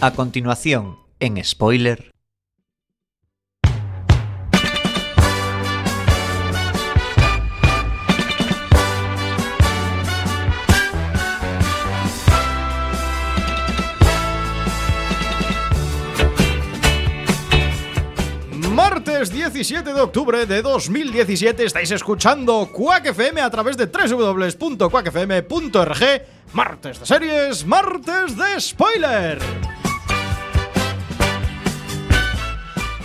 A continuación, en spoiler. Martes 17 de octubre de 2017 estáis escuchando Quack FM a través de www.quackfm.org. Martes de series, martes de spoiler.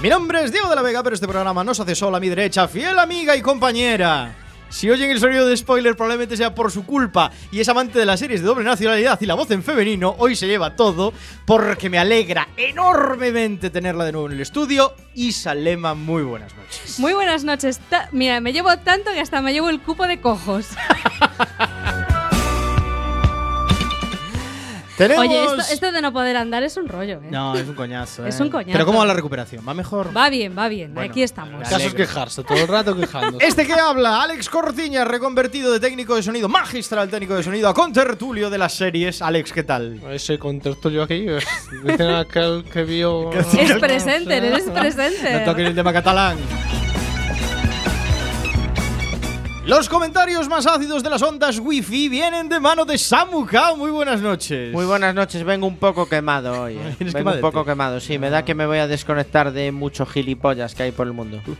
Mi nombre es Diego de la Vega, pero este programa no se hace solo a mi derecha, fiel amiga y compañera. Si oyen el sonido de spoiler, probablemente sea por su culpa y es amante de las series de doble nacionalidad y la voz en femenino, hoy se lleva todo, porque me alegra enormemente tenerla de nuevo en el estudio. Isa Lema, muy buenas noches. Muy buenas noches. Ta- Mira, me llevo tanto que hasta me llevo el cupo de cojos. Tenemos... Oye, esto, esto de no poder andar es un rollo, ¿eh? No, es un coñazo. Es ¿eh? un coñazo. Pero ¿cómo va la recuperación? ¿Va mejor? Va bien, va bien. Bueno, Aquí estamos. El caso es quejarse, todo el rato quejándose. Este que habla, Alex Cortiña, reconvertido de técnico de sonido, magistral técnico de sonido, a contertulio de las series. Alex, ¿qué tal? Ese contertulio aquí, es- dicen aquel que vio. Es presente, eres No presente. toques el tema catalán. Los comentarios más ácidos de las ondas wifi vienen de mano de Samu Kao. Muy buenas noches. Muy buenas noches, vengo un poco quemado hoy. eh. ¿Vienes Vengo un quemadete? poco quemado, sí, me da que me voy a desconectar de muchos gilipollas que hay por el mundo.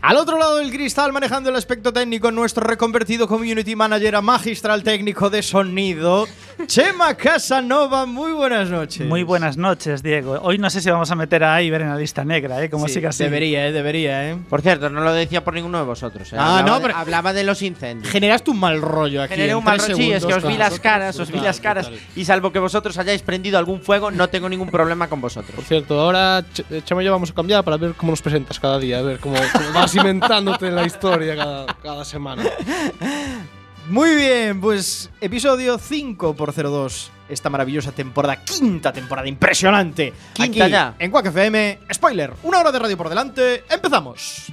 Al otro lado del cristal, manejando el aspecto técnico, nuestro reconvertido community manager a magistral técnico de sonido, Chema Casanova. Muy buenas noches. Muy buenas noches, Diego. Hoy no sé si vamos a meter a Iber en la lista negra, ¿eh? Como Sí, siga así. Debería, eh, debería, eh. Por cierto, no lo decía por ninguno de vosotros. eh. Ah, hablaba, no, de, pero- hablaba de los incendios. Generaste un mal rollo aquí. Generé en un mal rollo. Sí, es que os vi las caras, os vi las caras. Y salvo que vosotros hayáis prendido algún fuego, no tengo ningún problema con vosotros. Por cierto, ahora Ch- eh, Chema y yo vamos a cambiar para ver cómo nos presentas cada día, a ver cómo, cómo vas inventándote la historia cada, cada semana. Muy bien, pues episodio 5 por 02. Esta maravillosa temporada, quinta temporada impresionante. Quinta Aquí, ya. En Quack FM. Spoiler, una hora de radio por delante. Empezamos.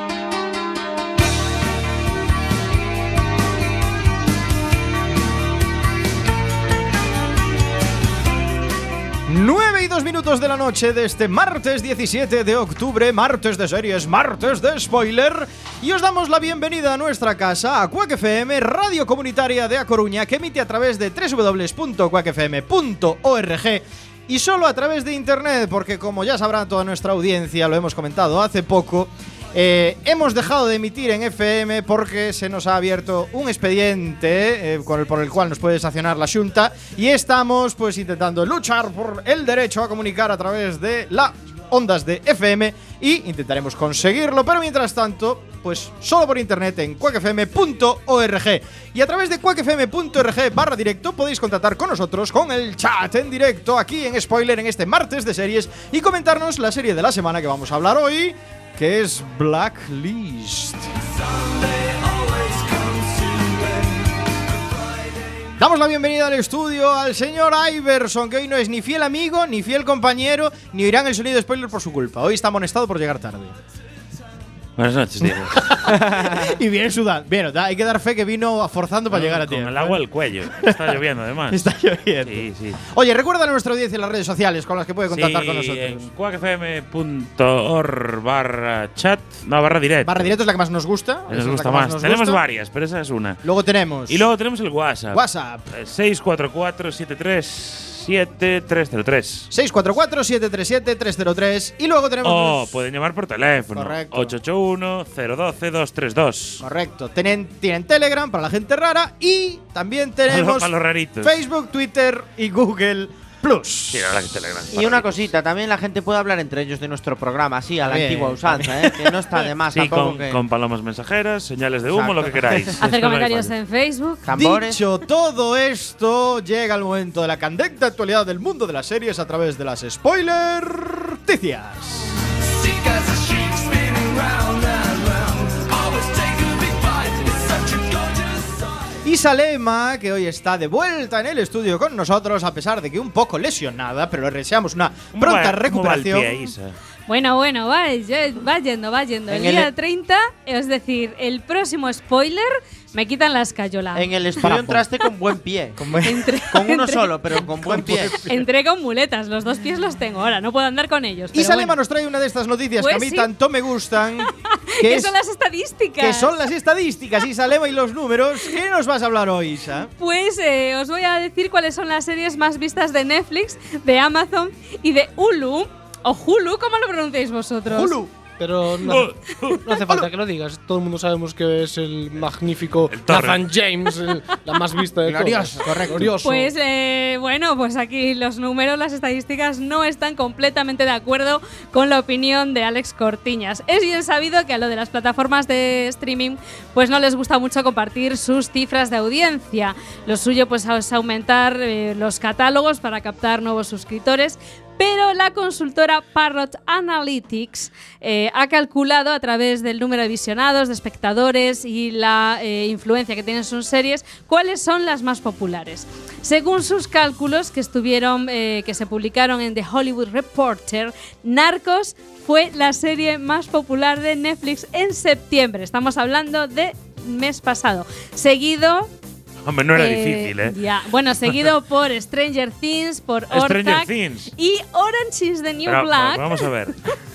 9 y 2 minutos de la noche de este martes 17 de octubre, martes de series, martes de spoiler. Y os damos la bienvenida a nuestra casa, a Quack radio comunitaria de A Coruña, que emite a través de www.quackfm.org y solo a través de internet, porque como ya sabrá toda nuestra audiencia, lo hemos comentado hace poco. Eh, hemos dejado de emitir en FM porque se nos ha abierto un expediente eh, con el- por el cual nos puede sancionar la Junta y estamos pues intentando luchar por el derecho a comunicar a través de las ondas de FM y intentaremos conseguirlo, pero mientras tanto, pues solo por internet en quackfm.org y a través de quackfm.org barra directo podéis contactar con nosotros con el chat en directo aquí en Spoiler en este martes de series y comentarnos la serie de la semana que vamos a hablar hoy, que es Blacklist. Damos la bienvenida al estudio al señor Iverson, que hoy no es ni fiel amigo, ni fiel compañero, ni oirán el sonido spoiler por su culpa. Hoy está amonestado por llegar tarde. Buenas noches, Diego. y viene sudando. Bien, hay que dar fe que vino forzando para llegar a ti. Con el ¿eh? agua al cuello. Está lloviendo, además. Está lloviendo. Oye, recuerda a nuestra audiencia en las redes sociales con las que puede contactar con nosotros. En cuacfm.org barra chat. No, barra directo. Barra directo es la que más nos gusta. Nos gusta más. tenemos varias, pero esa es una. Luego tenemos. Y luego tenemos el WhatsApp. WhatsApp. Eh, 644 703 644-737-303. Y luego tenemos. Oh, o pueden llamar por teléfono. Correcto. 881-012-232. Correcto. Tienen, tienen Telegram para la gente rara y también tenemos. Para los raritos. Facebook, Twitter y Google. Plus. Sí, la verdad que Telegram. Y una cosita, también la gente puede hablar entre ellos de nuestro programa, así, a la También, antigua usanza, ¿eh? que no está de más Sí, con, que. con palomas mensajeras, señales de humo, Exacto. lo que queráis. Hacer comentarios en Facebook. tambores. Dicho todo esto, llega el momento de la candente actualidad del mundo de las series a través de las spoiler noticias. Isa Lema, que hoy está de vuelta en el estudio con nosotros, a pesar de que un poco lesionada, pero le deseamos una ¿Cómo va- pronta recuperación. pie, Isa? Bueno, bueno, va, va yendo, va yendo. El En el- día 30, es decir, el próximo spoiler, me quitan la escayola. En el estudio entraste con buen pie. Con buen- Entre- Con uno entre- solo, pero con buen pie. Entré con muletas, los dos pies los tengo ahora, no puedo andar con ellos. pero Isa bueno. Lema nos trae una de estas noticias Pues que a mí sí. tanto me gustan, que, ¿Qué es- son las estadísticas? que son las estadísticas, Isa Lema y los números. ¿Qué nos vas a hablar hoy, Isa? Pues eh, os voy a decir cuáles son las series más vistas de Netflix, de Amazon y de Hulu. O Hulu, ¿cómo lo pronunciáis vosotros? Hulu. Pero no, no hace falta que lo digas. Todo el mundo sabemos que es el magnífico El. Nathan James, el- la más vista de Glorioso, todas. correcto. Glorioso. Pues eh, bueno, pues aquí los números, las estadísticas no están completamente de acuerdo con la opinión de Alex Cortiñas. Es bien sabido que a lo de las plataformas de streaming pues no les gusta mucho compartir sus cifras de audiencia. Lo suyo pues es aumentar eh, los catálogos para captar nuevos suscriptores. Pero la consultora Parrot Analytics eh, ha calculado a través del número de visionados, de espectadores y la eh, influencia que tienen sus series, cuáles son las más populares. Según sus cálculos que estuvieron, eh, que se publicaron en The Hollywood Reporter, Narcos fue la serie más popular de Netflix en septiembre. Estamos hablando de mes pasado. Seguido Hombre, no era eh, difícil, ¿eh? Ya, bueno, seguido por Stranger Things, por Stranger Ortac Things. y Orange is the New Pero, Black. Vamos a ver.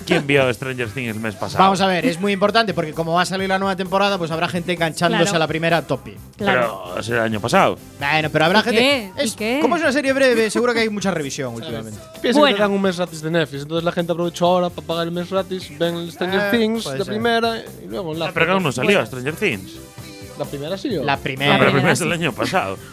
¿Quién vio Stranger Things el mes pasado? Vamos a ver, es muy importante porque como va a salir la nueva temporada, pues habrá gente enganchándose Claro. a la primera a tope. Claro. Pero es el año pasado. Bueno, pero habrá ¿Y gente. qué? ¿Y Es- qué? Como es una serie breve, seguro que hay mucha revisión últimamente. Piensa Bueno. que dan un mes gratis de Netflix. Entonces la gente aprovechó ahora para pagar el mes gratis, ven Stranger Ah, Things de ser. primera y luego la Ah, pero aún no salió Stranger Things. La primera sí o La primera. pero primera, es el sí. año pasado.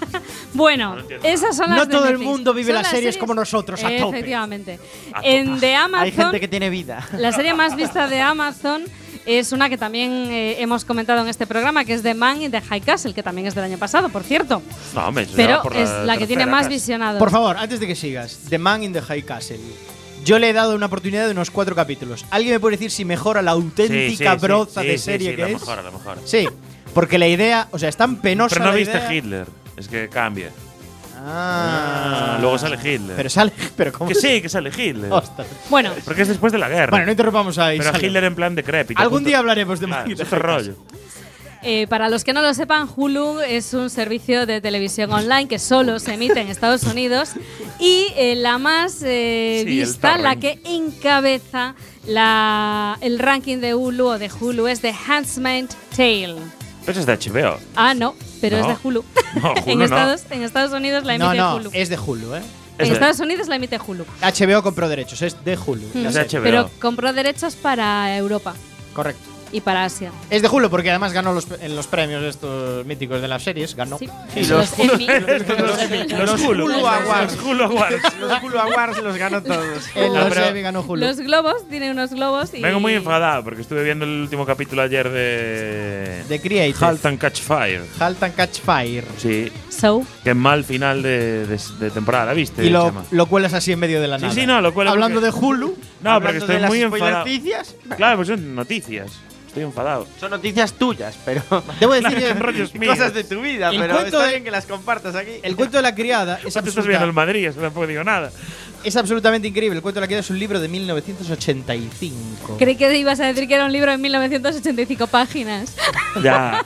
Bueno, esas son las No de todo el mundo vive Son las series como nosotros, a tope. Efectivamente. A tope. En The Amazon, Hay gente que tiene vida. la serie más vista de Amazon es una que también eh, hemos comentado en este programa, que es The Man in the High Castle, que también es del año pasado, por cierto. No, eso Pero por es la que tiene más visionados. Por favor, antes de que sigas, The Man in the High Castle. Yo le he dado una oportunidad de unos cuatro capítulos. ¿Alguien me puede decir si mejora la auténtica sí, sí, broza sí, de serie sí, que la es? mejor, la mejor. Sí, porque la idea, o sea, es tan penosa Pero no la viste idea. Hitler. Es que cambia. Ah. Ah, luego sale Hitler. Pero sale, pero cómo Que sí, que sale Hitler. Ostras. Bueno, Porque es después de la guerra. Bueno, no interrumpamos ahí. pero sale. Hitler en plan decrépito. Algún día hablaremos de Claro, Man in es the otro High rollo. eh, para los que no lo sepan, Hulu es un servicio de televisión online que solo se emite en Estados Unidos y eh, la más eh, Sí, vista, la que encabeza la, el ranking de Hulu o de Hulu es The Handmaid's Tale. Pero eso es de HBO. Ah, no, pero No. es de Hulu. No, en, Hulu. Estados, en Estados Unidos la emite no, Hulu. es de Hulu, ¿eh? Es en de- Estados Unidos la emite Hulu. HBO compró derechos, es de Hulu. Mm. Es de. HBO. Pero compró derechos para Europa Correcto. Y para Asia. Es de Hulu porque además ganó los, en los premios estos míticos de las series. Ganó. Sí. Y los, Emmy. Los Hulu. Awards. Los Hulu Awards. Los Hulu Awards los ganó todos. En No, los ganó Hulu. Los globos, tiene unos globos y. Vengo muy enfadado porque estuve viendo el último capítulo ayer de. The Creative. Halt and Catch Fire. Halt and Catch Fire. Sí. So. Qué mal final de, de- de temporada, ¿viste? Y lo, lo cuelas así en medio de la Sí, nada. sí, no, lo cuelo Hablando porque- de Hulu. No, porque estoy muy enfadado. noticias. Claro, pues son noticias. Estoy enfadado. Son noticias tuyas, pero. Debo decir Claro, son que rollos míos. Cosas de tu vida, El pero cuento está de- bien que las compartas aquí. el cuento de la criada es, Tú estás viendo el Madrid, eso tampoco digo nada. es absolutamente increíble. El cuento de la criada es un libro de 1985. Creí que ibas a decir que era un libro de 1985 páginas. Ya.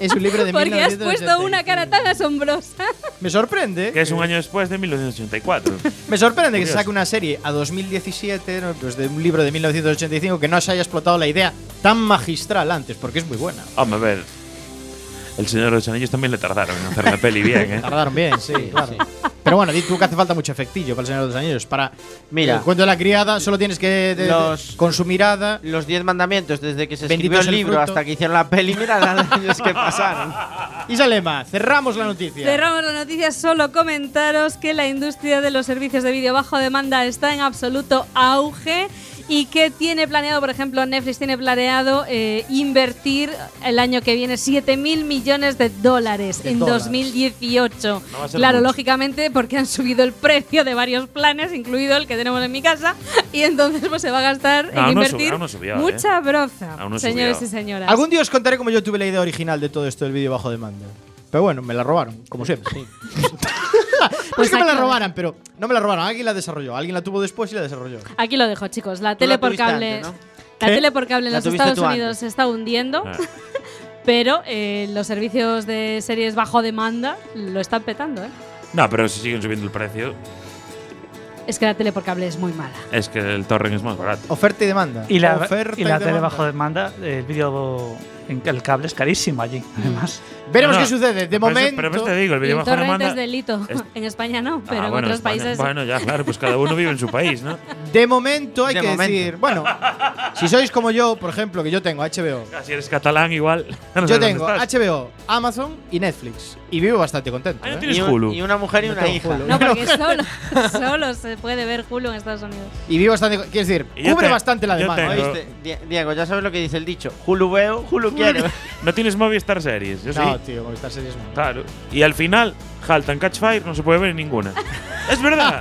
Es un libro de Porque has 1985. puesto una cara tan asombrosa. Me sorprende. que es un año después de 1984. Me sorprende que se saque una serie a 2017, ¿no? pues de un libro de 1985 que no se haya explotado la idea tan magistral antes, porque es muy buena. Hombre, a ver. El Señor de los Anillos también le tardaron en hacer la peli bien, ¿eh? Tardaron bien, sí, claro. Pero bueno, di tú que hace falta mucho efectillo para el Señor de los Anillos. Para Mira. el cuento de la criada solo tienes que de- de- Los- con su mirada. Los 10 mandamientos, desde que se escribió es el el libro fruto. hasta que hicieron la peli, mira los años que pasaron. Isalema, cerramos la noticia. Cerramos la noticia, solo comentaros que la industria de los servicios de vídeo bajo demanda está en absoluto auge y que tiene planeado, por ejemplo, Netflix tiene planeado eh, invertir el año que viene 7 mil millones de dólares De en dólares. 2018. No claro, mucho. lógicamente, porque han subido el precio de varios planes, incluido el que tenemos en mi casa, y entonces pues se va a gastar No, en no invertir subió, no subió, ¿eh? mucha broza, señores subió. y señoras. Algún día os contaré cómo yo tuve la idea original de todo esto del vídeo bajo demanda. Pero bueno, me la robaron, como siempre. no es que me la robaran, pero no me la robaron. Alguien la desarrolló. Alguien la tuvo después y la desarrolló. Aquí lo dejo, chicos. La tele la por cable. antes, ¿no? La ¿Qué? tele por cable en los Estados Unidos antes. se está hundiendo, Ah. pero eh, los servicios de series bajo demanda lo están petando, ¿eh? No, pero si siguen subiendo el precio, Es que la tele por cable es muy mala. es que el torrent es más barato. Oferta y demanda. Y la, Oferta y la tele demanda. bajo demanda, el vídeo en el cable es carísimo allí, además. Veremos No, qué sucede. De Pero momento. Pero ves te digo, el bajo torrent demanda. es delito. es- En España no, Ah, pero en bueno, otros España- países. Bueno, ya, claro, pues cada uno vive en su país, ¿no? De momento hay De que momento. decir. Bueno, si sois como yo, por ejemplo, que yo tengo HBO. Si eres catalán, igual. no Yo tengo. HBO, Amazon y Netflix. Y vivo bastante contento. Ah, no ¿eh? tienes Y, un- Hulu. y una mujer y No una hija. Hulu. No, porque solo, solo se puede ver Hulu en Estados Unidos. Y vivo bastante. Quiero decir, cubre te- bastante la demanda. Diego, ya sabes lo que dice el dicho. Hulu veo, Hulu quiero. No tienes Movistar Series, yo No, sí. Tío, Movistar Series no. Claro. Y al final, Halt and Catch Fire no se puede ver en ninguna. ¡Es verdad!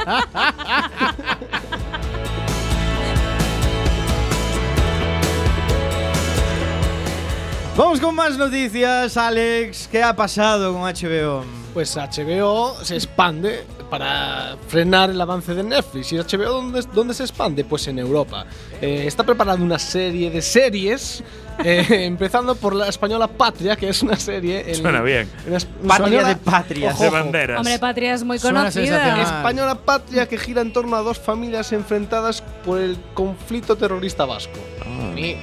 Vamos con más noticias, Alex. ¿Qué ha pasado con HBO? Pues HBO se expande para frenar el avance de Netflix. ¿Y HBO dónde, dónde se expande? Pues en Europa. Eh, está preparando una serie de series, eh, empezando por la española Patria, que es una serie. en- Suena bien. en es- Patria de patrias. Ojo, De banderas. Hombre, Patria es muy conocida. Española Patria que gira en torno a dos familias enfrentadas por el conflicto terrorista vasco. Y,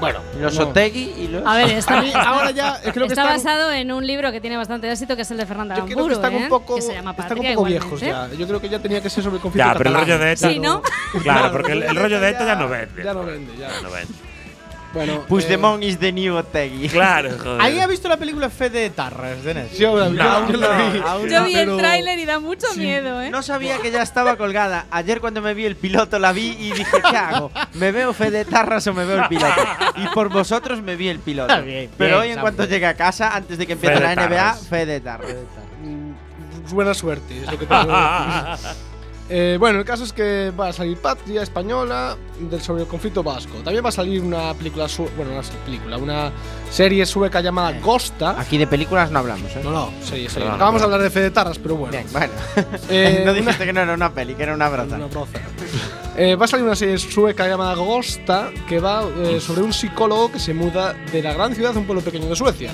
bueno, Los no- Otegui y los. A ver, está, ahora ya eh, creo que está están- basado en un libro que tiene bastante éxito, que es el de Fernanda Yo creo que están ¿eh? un poco, que se llama están Patria, un poco igualmente. viejos ya. Yo creo que ya tenía que ser sobre el conflicto Ya, pero el rollo de ETA. Sí, ¿no? Claro, porque el, el rollo de ETA ya no vende. Ya no vende, ya. Ya no vende. Bueno, Puigdemont is the new Otegui. Claro, joder. ¿Alguien ha visto la película Fe de Tarras de Netflix? eh, yo, No, yo lo vi. aún Yo no. vi el tráiler y da mucho miedo, ¿eh? No sabía que ya estaba colgada. Ayer cuando me vi el piloto la vi y dije, ¿qué hago? ¿Me veo Fe de Tarras o me veo el piloto? Y por vosotros me vi el piloto. Está bien, Pero bien, hoy en cuanto llegue a casa, antes de que empiece la de NBA, Tarras. Fe de Tarras. Mm, Buena suerte, es lo que tengo que decir. Eh, bueno, el caso es que va a salir Patria española del sobre el conflicto vasco. También va a salir una película, su- bueno, una película, una serie sueca llamada Gosta. Aquí de películas no hablamos, ¿eh? No, no, serie, serie. Perdona, Acabamos de hablar de Fede Tarras, pero bueno. Bien, bueno. Eh, no una- dijiste que no era una peli, que era una broza. Una broza. Eh, va a salir una serie sueca llamada Gosta que va eh, sobre un psicólogo que se muda de la gran ciudad a un pueblo pequeño de Suecia.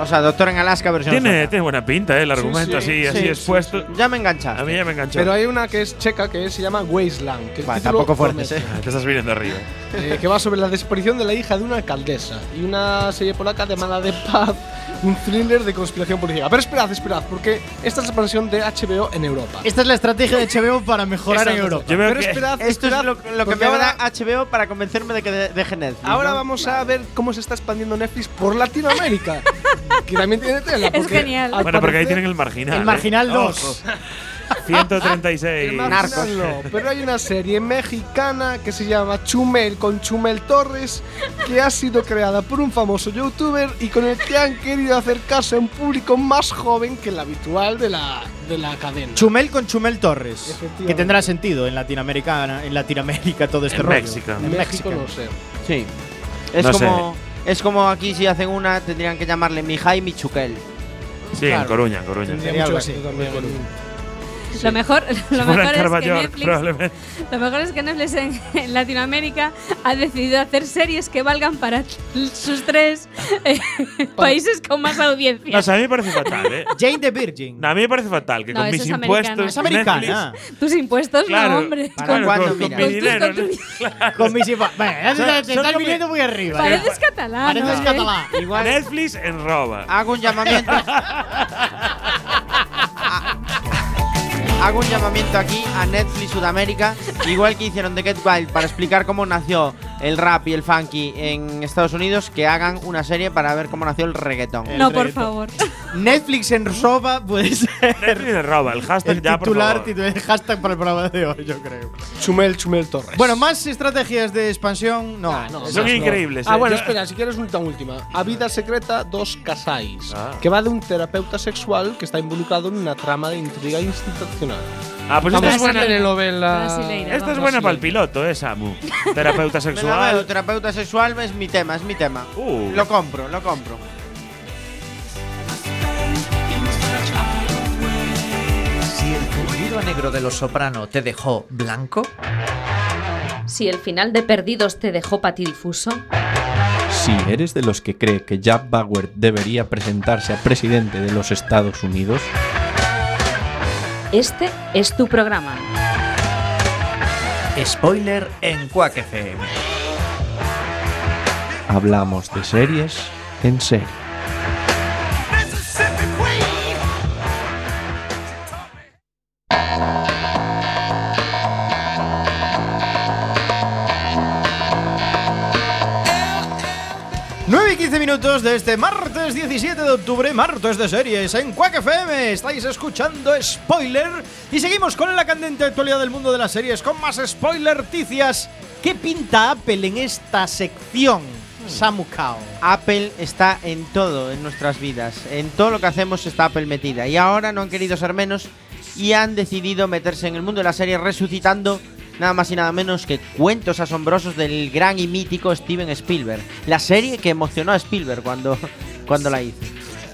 O sea, Doctor en Alaska versión Tiene, tiene buena pinta, ¿eh? El argumento sí, así, sí, así sí, expuesto. Ya me enganchaste. A mí ya me enganchó. Pero hay una que es checa que se llama Wasteland. Que título tampoco fuertes. ¿eh? Te estás viniendo arriba. Eh, que va sobre la desaparición de la hija de una alcaldesa y una serie polaca llamada The Path, un thriller de conspiración política. Pero esperad, esperad, porque esta es la expansión de HBO en Europa. Esta es la estrategia de HBO para mejorar en Europa. Yo veo Pero que- esperad, Esto es esperad, lo, lo que me ahora, da HBO para convencerme de que de- deje Netflix. ahora ¿no? vamos a ver cómo se está expandiendo Netflix por Latinoamérica. que también tiene tela. Es genial. al Bueno, porque ahí parecer- tienen el marginal. El ¿eh? Marginal Ojo. 2. 136. El Narcos. Marginal no, pero hay una serie mexicana que se llama Chumel con Chumel Torres que ha sido creada por un famoso youtuber y con el que han querido acercarse a un público más joven que el habitual de la, de la cadena. Chumel con Chumel Torres. Que tendrá sentido en Latinoamérica, en Latinoamérica todo este En rollo. México. en En México México. no sé. Sí. Es No como. Es como aquí si hacen una, tendrían que llamarle Mijay Michuquel. Sí, en. Coruña, en Coruña. Tendría mucho así, Lo mejor, lo mejor es que Netflix, lo mejor es que Netflix en, en Latinoamérica ha decidido hacer series que valgan para sus tres eh, países con más audiencia. No, o sea, a mí me parece fatal, ¿eh? Jane the Virgin. No, a mí me parece fatal que No, con mis es impuestos. es americana. Tus impuestos, Claro, no, hombre. ¿Para claro, cuándo, con, con mi Con tus dinero. ¿no? contribuciones. Con mis impuestos. Bueno, te, son estás viniendo muy arriba. ¿eh? Pareces catalán. Pareces ¿no? catalán. Igual Netflix en roba. hago un llamamiento. Hago un llamamiento aquí a Netflix Sudamérica, igual que hicieron The Get Wild para explicar cómo nació el rap y el funky en Estados Unidos, que hagan una serie para ver cómo nació el reggaetón. El no, por reggaetón. favor. Netflix en roba puede ser Netflix de roba, el hashtag el ya, por titular, favor. titu- el hashtag para el programa de hoy, yo creo. Chumel, Chumel Torres. Bueno, más estrategias de expansión, no. Ah, no, Son no. increíbles. Ah, eh. bueno, espera, si quieres una última. A vida secreta dos casais, Ah. que va de un terapeuta sexual que está involucrado en una trama de intriga institucional. Ah, pues esta es buena. telenovela. Esta es buena para el piloto, eh, Samu. Terapeuta veo, sexual. terapeuta sexual es mi tema, es mi tema. Uh. Lo compro, lo compro. Si el a negro de los soprano te dejó blanco, Si el final de Perdidos te dejó patidifuso, Si eres de los que cree que Jack Bauer debería presentarse a presidente de los Estados Unidos, este es tu programa. spoiler en Quack FM. Hablamos de series en serie. Nueve y 15 minutos de este martes 17 de octubre, martes de series en Quack FM. Estáis escuchando Spoiler y seguimos con la candente actualidad del mundo de las series con más spoiler ticias. ¿Qué pinta Apple en esta sección? Samu Kao. Apple está en todo en nuestras vidas. En todo lo que hacemos está Apple metida. Y ahora no han querido ser menos y han decidido meterse en el mundo de la serie resucitando nada más y nada menos que cuentos asombrosos del gran y mítico Steven Spielberg. La serie que emocionó a Spielberg cuando, cuando la hizo.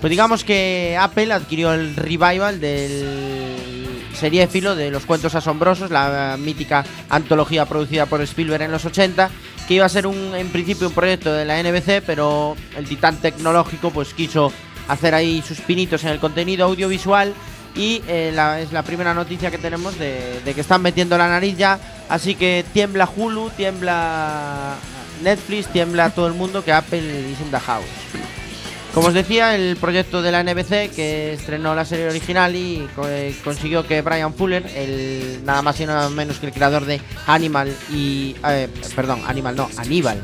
Pues digamos que Apple adquirió el revival del seriéfilo de los cuentos asombrosos, la mítica antología producida por Spielberg en los 80, que iba a ser un, en principio un proyecto de la NBC, pero el titán tecnológico pues quiso hacer ahí sus pinitos en el contenido audiovisual y eh, es la primera noticia que tenemos de, que están metiendo la nariz ya, así que tiembla Hulu, tiembla Netflix, tiembla todo el mundo que Apple is in house. Como os decía, el proyecto de la NBC que estrenó la serie original y co- eh, consiguió que Brian Fuller, el nada más y nada menos que el creador de Animal y eh, perdón, Animal no, Aníbal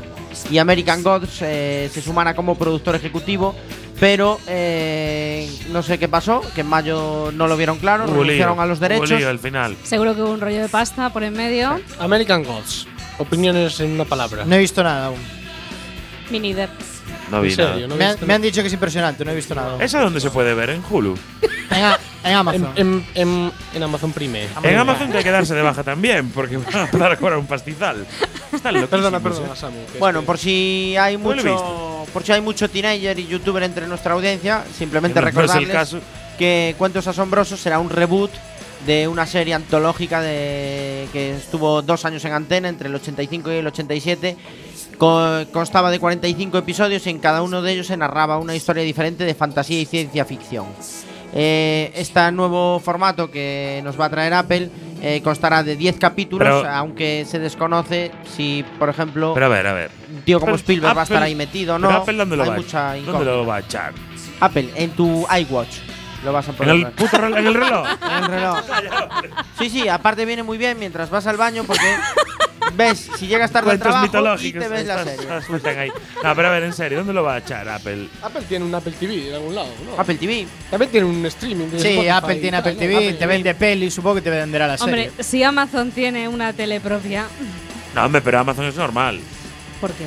y American Gods eh, se sumara como productor ejecutivo, pero eh, no sé qué pasó, que en mayo no lo vieron claro, renunciaron a los derechos. lío al final. Seguro que hubo un rollo de pasta por en medio. American Gods. Opiniones en una palabra. No he visto nada aún. Mi líder. No vi nada. ¿No Me, han- me han dicho que es impresionante, no he visto nada. ¿Esa dónde se puede ver? ¿En Hulu? En, a- en Amazon. En, en, en, en Amazon Prime. En Amazon que hay que darse de baja también, porque van a empezar a cobrar un pastizal. Están loquísimos, Perdona, ¿eh? perdona, Samu. que Bueno, por si hay No lo he mucho, por si hay mucho teenager y youtuber entre nuestra audiencia, simplemente Que no es el recordarles caso. que Cuentos Asombrosos será un reboot de una serie antológica de que estuvo dos años en antena entre el 85 y el 87. Co- constaba de 45 episodios y en cada uno de ellos se narraba una historia diferente de fantasía y ciencia ficción. Eh, este nuevo formato que nos va a traer Apple eh, constará de 10 capítulos, Pero- aunque se desconoce si, por ejemplo, Pero a ver, a ver. un tío como Pero Spielberg va a estar ahí metido no. Apple, ¿dónde lo Hay va a- mucha ¿Dónde incógnita. lo va a echar? Apple, en tu iWatch lo vas a ¿En poder el ver. puto reloj? ¿En el reloj? En el reloj. Sí, sí, aparte viene muy bien mientras vas al baño porque ves, si llegas tarde al trabajo y te ves la serie. ahí. No, pero a ver, en serio, ¿dónde lo va a echar Apple? Apple tiene un Apple TV en algún lado, ¿no? Apple TV. También tiene un streaming. de Sí, Spotify Apple tiene Apple. TV, Apple te vende peli, supongo que te venderá la serie. Hombre, si Amazon tiene una tele propia. No, hombre, pero Amazon es normal. ¿Por qué?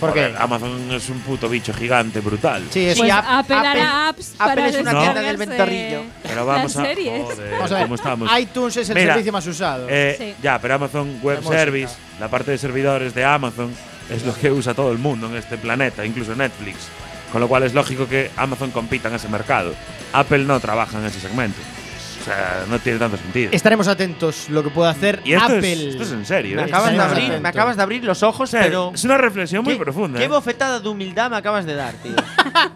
¿Por qué? Amazon es un puto bicho gigante, brutal. Sí, es Pues Ap- Apple, hará Apple- apps Apple para es una tienda del ventorrillo. Pero vamos a. series. Joder, Vamos a ver, ¿cómo estamos? iTunes es el Mira, servicio más usado. Eh, Sí. Ya, pero Amazon Web. Service, la parte de servidores de Amazon, es lo que usa todo el mundo en este planeta, incluso Netflix. Con lo cual es lógico que Amazon compita en ese mercado. Apple no trabaja en ese segmento. Sea, no tiene tanto sentido. Estaremos atentos lo que puede hacer y esto, Apple. es, esto es en serio. Me ¿eh? acabas de abrir, me acabas de abrir los ojos, O sea, pero es una reflexión muy profunda. Qué ¿eh? bofetada de humildad me acabas de dar, tío.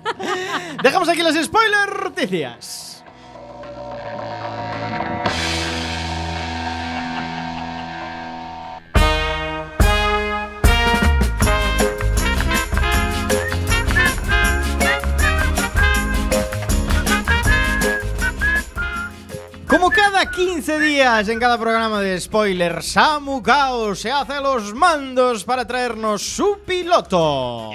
Dejamos aquí las spoiler noticias. Como cada 15 15 días en cada programa de spoiler, Samu Kao se hace a los mandos para traernos su piloto.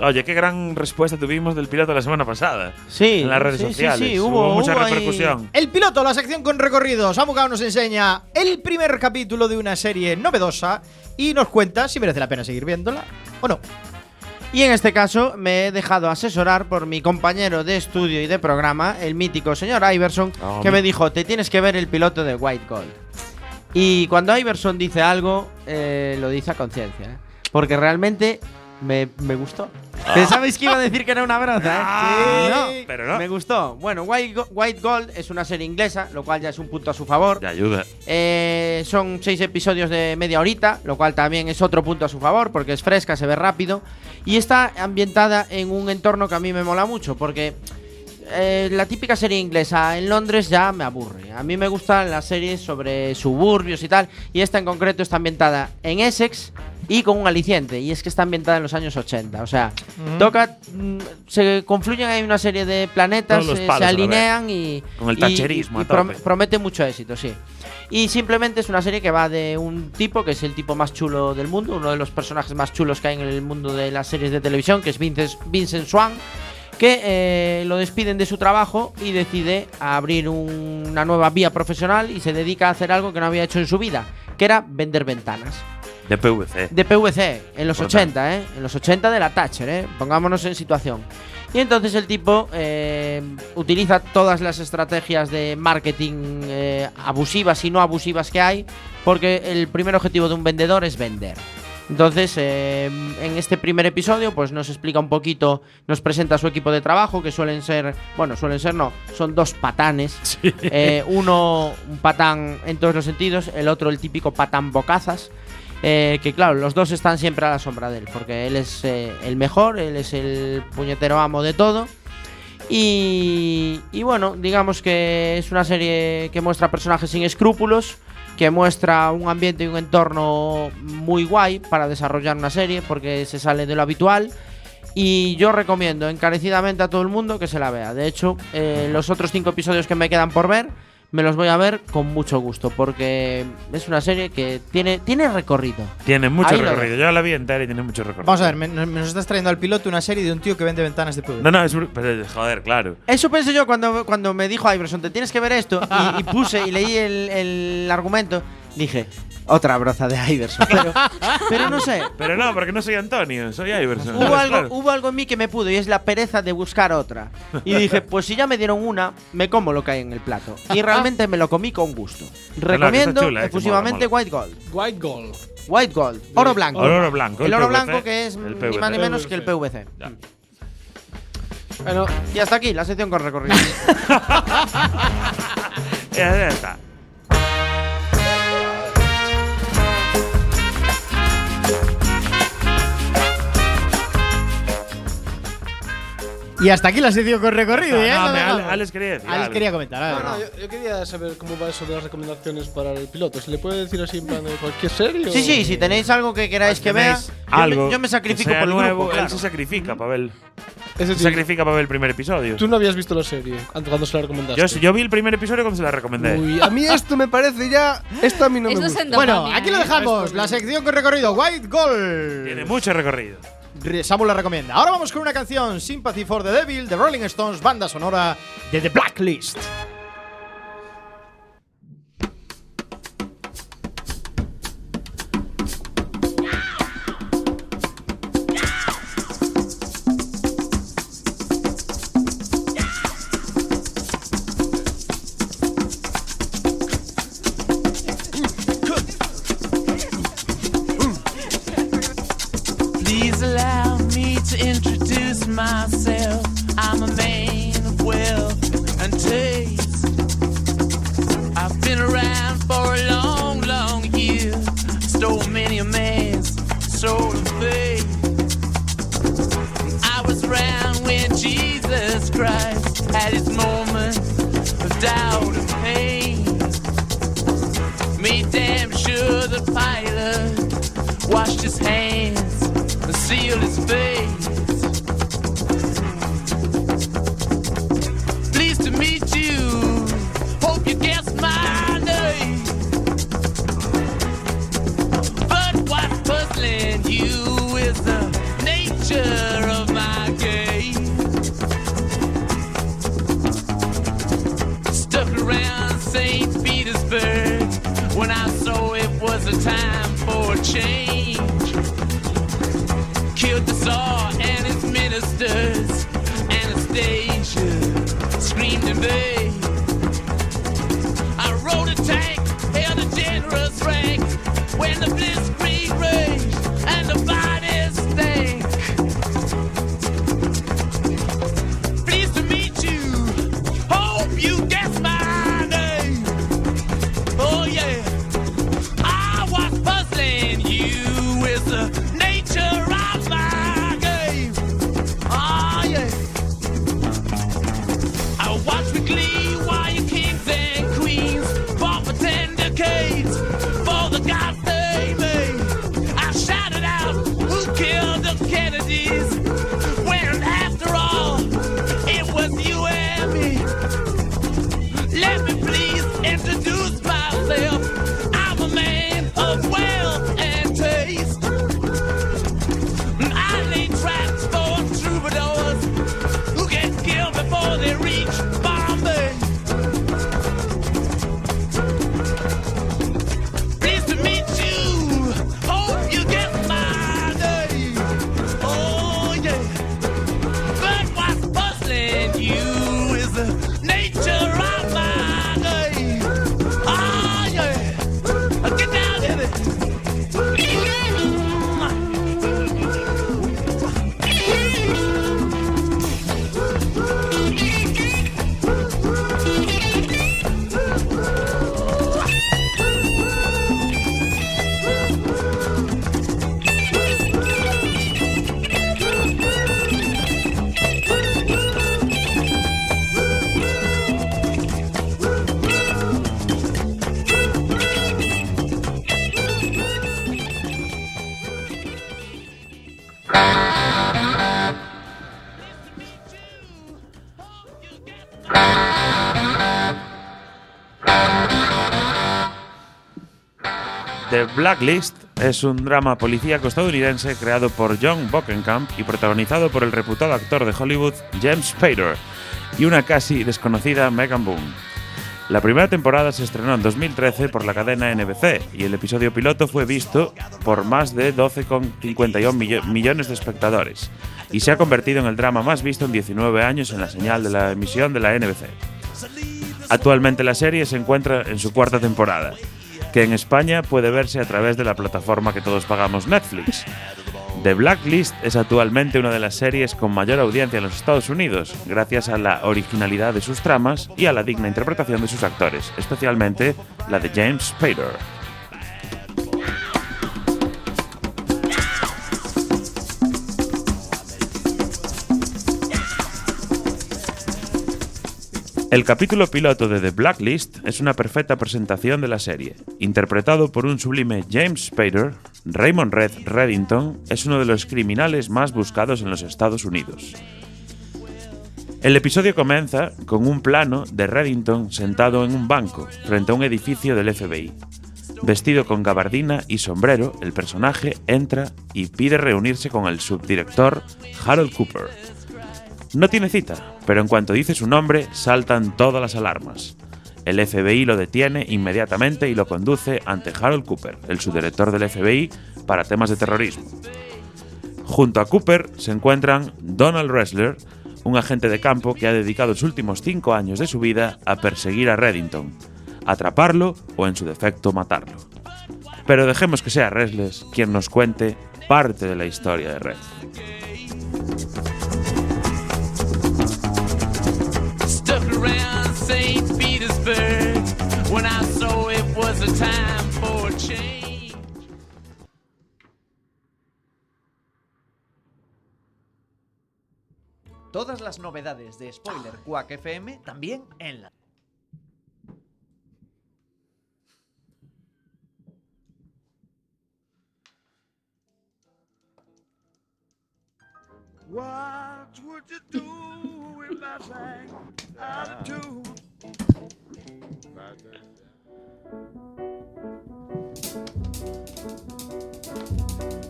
Oye, qué gran respuesta tuvimos del piloto la semana pasada. Sí, En las redes sí, sociales. sí, hubo- mucha hubo ahí- repercusión. El piloto, la sección con recorrido. Samu Kao nos enseña el primer capítulo de una serie novedosa y nos cuenta si merece la pena seguir viéndola o no. Y en este caso me he dejado asesorar por mi compañero de estudio y de programa, el mítico señor Iverson, Oh, que me dijo, te tienes que ver el piloto de White Gold. Y cuando Iverson dice algo, eh, lo dice a conciencia. ¿eh? Porque realmente me, me gustó. Pensabais que iba a decir que era una broza, ¿eh? Ah, no, pero no. Me gustó. Bueno, White, Go- White Gold es una serie inglesa, lo cual ya es un punto a su favor. De ayuda. Eh, son seis episodios de media horita, lo cual también es otro punto a su favor, porque es fresca, se ve rápido. Y está ambientada en un entorno que a mí me mola mucho, porque eh, la típica serie inglesa en Londres ya me aburre. A mí me gustan las series sobre suburbios y tal, y esta en concreto está ambientada en Essex y con un aliciente, y es que está ambientada en los años 80. O sea, toca. mm, se confluyen ahí una serie de planetas, eh, se alinean y. Con el y- thatcherismo y tope. prom- promete mucho éxito, sí. Y simplemente es una serie que va de un tipo que es el tipo más chulo del mundo, uno de los personajes más chulos que hay en el mundo de las series de televisión, que es Vincent, Vincent Swan, que eh, lo despiden de su trabajo y decide abrir un- una nueva vía profesional y se dedica a hacer algo que no había hecho en su vida, que era vender ventanas. De PVC. De PVC, en los Importante. 80, ¿eh? En los 80 de la Thatcher, ¿eh? Pongámonos en situación. Y entonces el tipo eh, utiliza todas las estrategias de marketing eh, abusivas y no abusivas que hay, porque el primer objetivo de un vendedor es vender. Entonces, eh, en este primer episodio, pues nos explica un poquito, nos presenta su equipo de trabajo, que suelen ser, bueno, suelen ser no, son dos patanes. Eh, uno, un patán en todos los sentidos, el otro, el típico patán bocazas. Eh, que claro, los dos están siempre a la sombra de él, porque él es eh, el mejor, él es el puñetero amo de todo. Y, y bueno, digamos que es una serie que muestra personajes sin escrúpulos, que muestra un ambiente y un entorno muy guay para desarrollar una serie, porque se sale de lo habitual. Y yo recomiendo encarecidamente a todo el mundo que se la vea. De hecho, eh, los otros cinco episodios que me quedan por ver, me los voy a ver con mucho gusto, porque es una serie que tiene, tiene recorrido. Tiene mucho Ahí recorrido. Yo la vi entera y tiene mucho recorrido. Vamos a ver, me, me nos estás trayendo al piloto una serie de un tío que vende ventanas de PVC. No, no, es. Pero, joder, claro. Eso pensé yo cuando, cuando me dijo Iverson, te tienes que ver esto, y, y puse y leí el, el argumento, dije, otra broza de Iverson. Pero, pero no sé, Pero no, porque no soy Antonio, soy Iverson. hubo algo, Claro. hubo algo en mí que me pudo y es la pereza de buscar otra. Y dije, pues si ya me dieron una, me como lo que hay en el plato. Y realmente me lo comí con gusto. Recomiendo chula, que efusivamente mola, White Gold. White Gold. White Gold, oro blanco. Oro blanco. El el oro PVC, blanco que es el ni más ni menos que el PVC. Ya. Bueno, Y hasta aquí la sección con recorrido. Ya, ya está. Y hasta aquí la sección con recorrido. No, ¿eh? no. Ale- Alex quería decir Alex algo. quería comentar. a no, no, yo, yo quería saber cómo va eso de las recomendaciones para el piloto. ¿Se le puede decir así en plan de cualquier serie? Sí, o- sí, si tenéis algo que queráis que vea, Tenéis yo me- algo yo me sacrifico por el nuevo, grupo, él claro. se sacrifica. Es Se sacrifica para ver el primer episodio. tú no habías visto la serie antes cuando se la recomendaste. Yo, yo vi el primer episodio cuando se la recomendé. Uy, a mí esto me parece ya. Esto a mí no me gusta. en Bueno, aquí lo ¿eh? dejamos. La sección con recorrido. White Gold. Tiene mucho recorrido. Re- Samu la recomienda. Ahora vamos con una canción, Sympathy for the Devil, de Rolling Stones, banda sonora de The Blacklist. Blacklist es un drama policíaco estadounidense creado por John Bokenkamp y protagonizado por el reputado actor de Hollywood James Spader y una casi desconocida Megan Boone. La primera temporada se estrenó en 2013 por la cadena NBC y el episodio piloto fue visto por más de 12,51 millo- millones de espectadores y se ha convertido en el drama más visto en 19 años en la señal de la emisión de la NBC. Actualmente la serie se encuentra en su cuarta temporada, que en España puede verse a través de la plataforma que todos pagamos Netflix. The Blacklist es actualmente una de las series con mayor audiencia en los Estados Unidos, gracias a la originalidad de sus tramas y a la digna interpretación de sus actores, especialmente la de James Spader. El capítulo piloto de The Blacklist es una perfecta presentación de la serie. Interpretado por un sublime James Spader, Raymond Red Reddington es uno de los criminales más buscados en los Estados Unidos. El episodio comienza con un plano de Reddington sentado en un banco frente a un edificio del FBI. Vestido con gabardina y sombrero, el personaje entra y pide reunirse con el subdirector Harold Cooper. No tiene cita, pero en cuanto dice su nombre, saltan todas las alarmas. El FBI lo detiene inmediatamente y lo conduce ante Harold Cooper, el subdirector del FBI, para temas de terrorismo. Junto a Cooper se encuentran Donald Ressler, un agente de campo que ha dedicado los últimos cinco años de su vida a perseguir a Reddington, atraparlo o, en su defecto, matarlo. Pero dejemos que sea Ressler quien nos cuente parte de la historia de Red. Todas las novedades de Spoiler Quack FM también en la What would you do if I sang out of tune?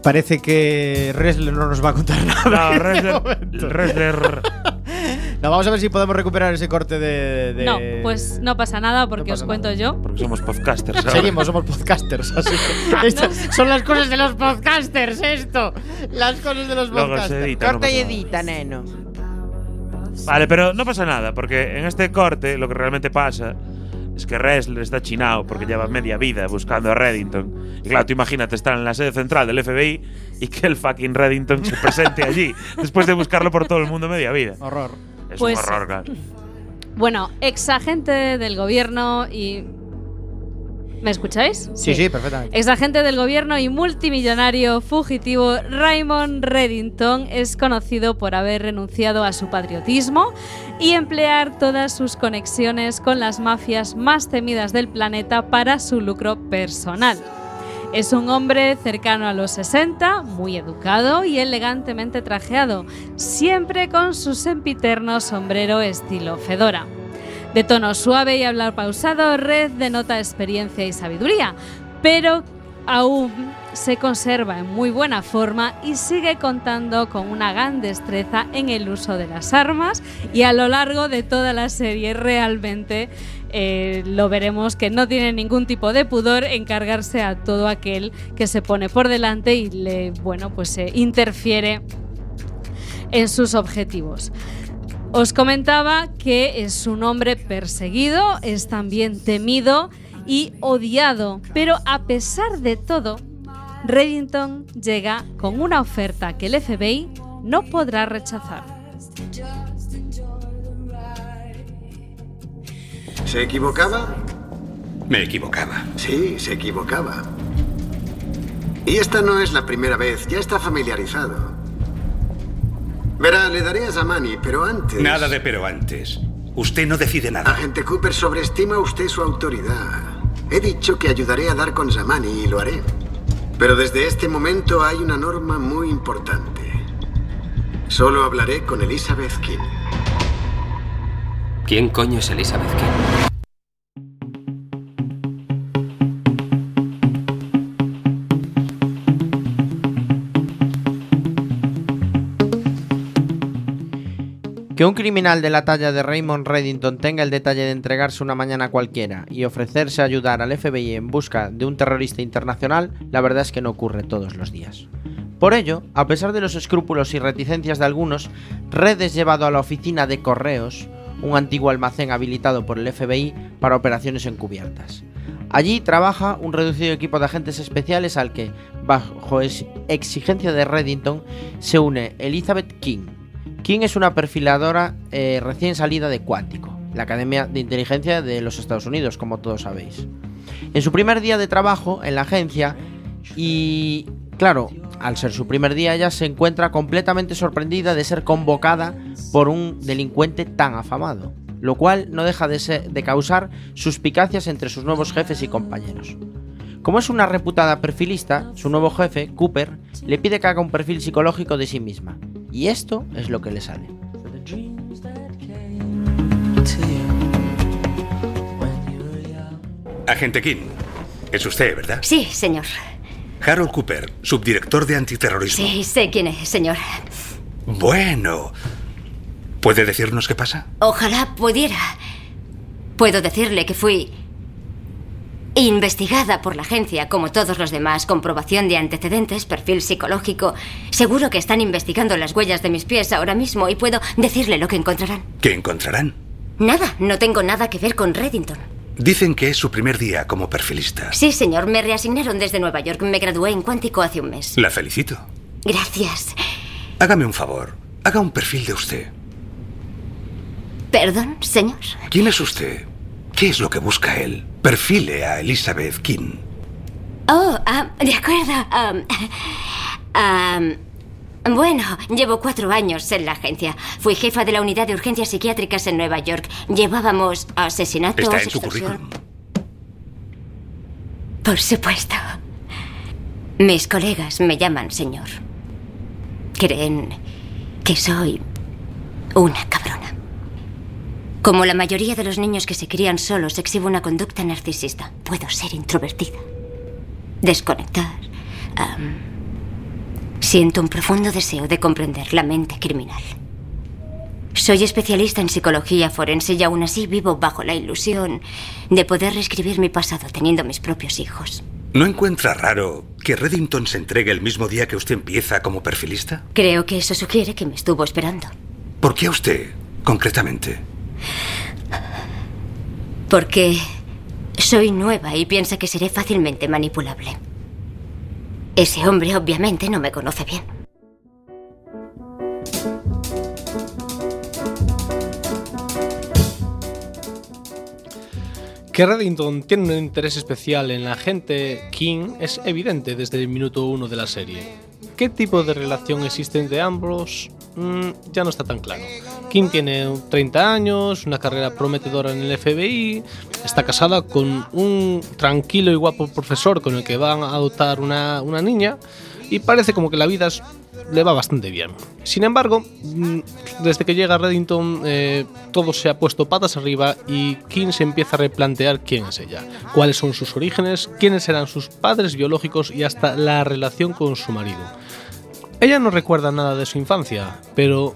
Parece que Resler no nos va a contar nada. No, este. Ressler No, vamos a ver si podemos recuperar ese corte de. de- No, pues no pasa nada porque No os cuento yo. Porque somos podcasters. ahora. Seguimos, somos podcasters, así que estas son las cosas de los podcasters, esto. Las cosas de los Luego se podcasters. edita, Corta y edita, neno. Vale, pero no pasa nada, porque en este corte lo que realmente pasa es que Ressler está chinado porque lleva media vida buscando a Reddington. Y claro, tú imagínate estar en la sede central del FBI y que el fucking Reddington se presente allí después de buscarlo por todo el mundo media vida. Horror. Es Pues- un horror, claro. Bueno, ex agente del gobierno y. ¿Me escucháis? Sí, sí, perfectamente. Ex agente del gobierno y multimillonario fugitivo Raymond Reddington es conocido por haber renunciado a su patriotismo y emplear todas sus conexiones con las mafias más temidas del planeta para su lucro personal. Es un hombre cercano a los 60, muy educado y elegantemente trajeado, siempre con su sempiterno sombrero estilo Fedora. De tono suave y hablar pausado, Red denota experiencia y sabiduría, pero aún se conserva en muy buena forma y sigue contando con una gran destreza en el uso de las armas y a lo largo de toda la serie realmente eh, lo veremos que no tiene ningún tipo de pudor en cargarse a todo aquel que se pone por delante y le bueno pues eh, interfiere en sus objetivos. Os comentaba que es un hombre perseguido, es también temido y odiado, pero a pesar de todo, Reddington llega con una oferta que el FBI no podrá rechazar. ¿Se equivocaba? Me equivocaba. Sí, se equivocaba. Y esta no es la primera vez, ya está familiarizado. Verá, le daré a Zamani, pero antes... Nada de pero antes. Usted no decide nada. Agente Cooper, sobreestima usted su autoridad. He dicho que ayudaré a dar con Zamani y lo haré. Pero desde este momento hay una norma muy importante. Solo hablaré con Elizabeth King. ¿Quién coño es Elizabeth King? Que un criminal de la talla de Raymond Reddington tenga el detalle de entregarse una mañana cualquiera y ofrecerse a ayudar al FBI en busca de un terrorista internacional, la verdad es que no ocurre todos los días. Por ello, a pesar de los escrúpulos y reticencias de algunos, Red es llevado a la oficina de correos, un antiguo almacén habilitado por el FBI para operaciones encubiertas. Allí trabaja un reducido equipo de agentes especiales al que, bajo ex- exigencia de Reddington, se une Elizabeth King, King es una perfiladora eh, recién salida de Cuántico, la Academia de Inteligencia de los Estados Unidos, como todos sabéis. En su primer día de trabajo en la agencia, y claro, al ser su primer día, ella se encuentra completamente sorprendida de ser convocada por un delincuente tan afamado, lo cual no deja de, causar suspicacias entre sus nuevos jefes y compañeros. Como es una reputada perfilista, su nuevo jefe, Cooper, le pide que haga un perfil psicológico de sí misma. Y esto es lo que le sale. Agente King. Es usted, ¿verdad? Sí, señor. Harold Cooper, subdirector de antiterrorismo. Sí, sé quién es, señor. Bueno. ¿Puede decirnos qué pasa? Ojalá pudiera. Puedo decirle que fui investigada por la agencia, como todos los demás, comprobación de antecedentes, perfil psicológico. Seguro que están investigando las huellas de mis pies ahora mismo y puedo decirle lo que encontrarán. ¿Qué encontrarán? Nada, no tengo nada que ver con Reddington. Dicen que es su primer día como perfilista. Sí, señor, me reasignaron desde Nueva York. Me gradué en cuántico hace un mes. La felicito. Gracias. Hágame un favor. Haga un perfil de usted. Perdón, señor. ¿Quién es usted? ¿Qué es lo que busca él? Perfile a Elizabeth King. Oh, ah, de acuerdo. Am, am, bueno, llevo cuatro años en la agencia. Fui jefa de la unidad de urgencias psiquiátricas en Nueva York. Llevábamos asesinatos. Está en extorsión. currículum. Por supuesto. Mis colegas me llaman señor. Creen que soy una cabrona. Como la mayoría de los niños que se crían solos, exhibo una conducta narcisista. Puedo ser introvertida, desconectar. siento un profundo deseo de comprender la mente criminal. Soy especialista en psicología forense y aún así vivo bajo la ilusión de poder reescribir mi pasado teniendo mis propios hijos. ¿No encuentra raro que Reddington se entregue el mismo día que usted empieza como perfilista? Creo que eso sugiere que me estuvo esperando. ¿Por qué a usted, concretamente? Porque soy nueva y piensa que seré fácilmente manipulable. Ese hombre obviamente no me conoce bien. Que Reddington tiene un interés especial en la gente King es evidente desde el minuto uno de la serie. ¿Qué tipo de relación existe entre ambos? Mm, ya no está tan claro. King tiene 30 años, una carrera prometedora en el FBI, está casada con un tranquilo y guapo profesor con el que van a adoptar una, una niña y parece como que la vida le va bastante bien. Sin embargo, mm, desde que llega Reddington eh, todo se ha puesto patas arriba y King se empieza a replantear quién es ella, cuáles son sus orígenes, quiénes eran sus padres biológicos y hasta la relación con su marido. Ella no recuerda nada de su infancia, pero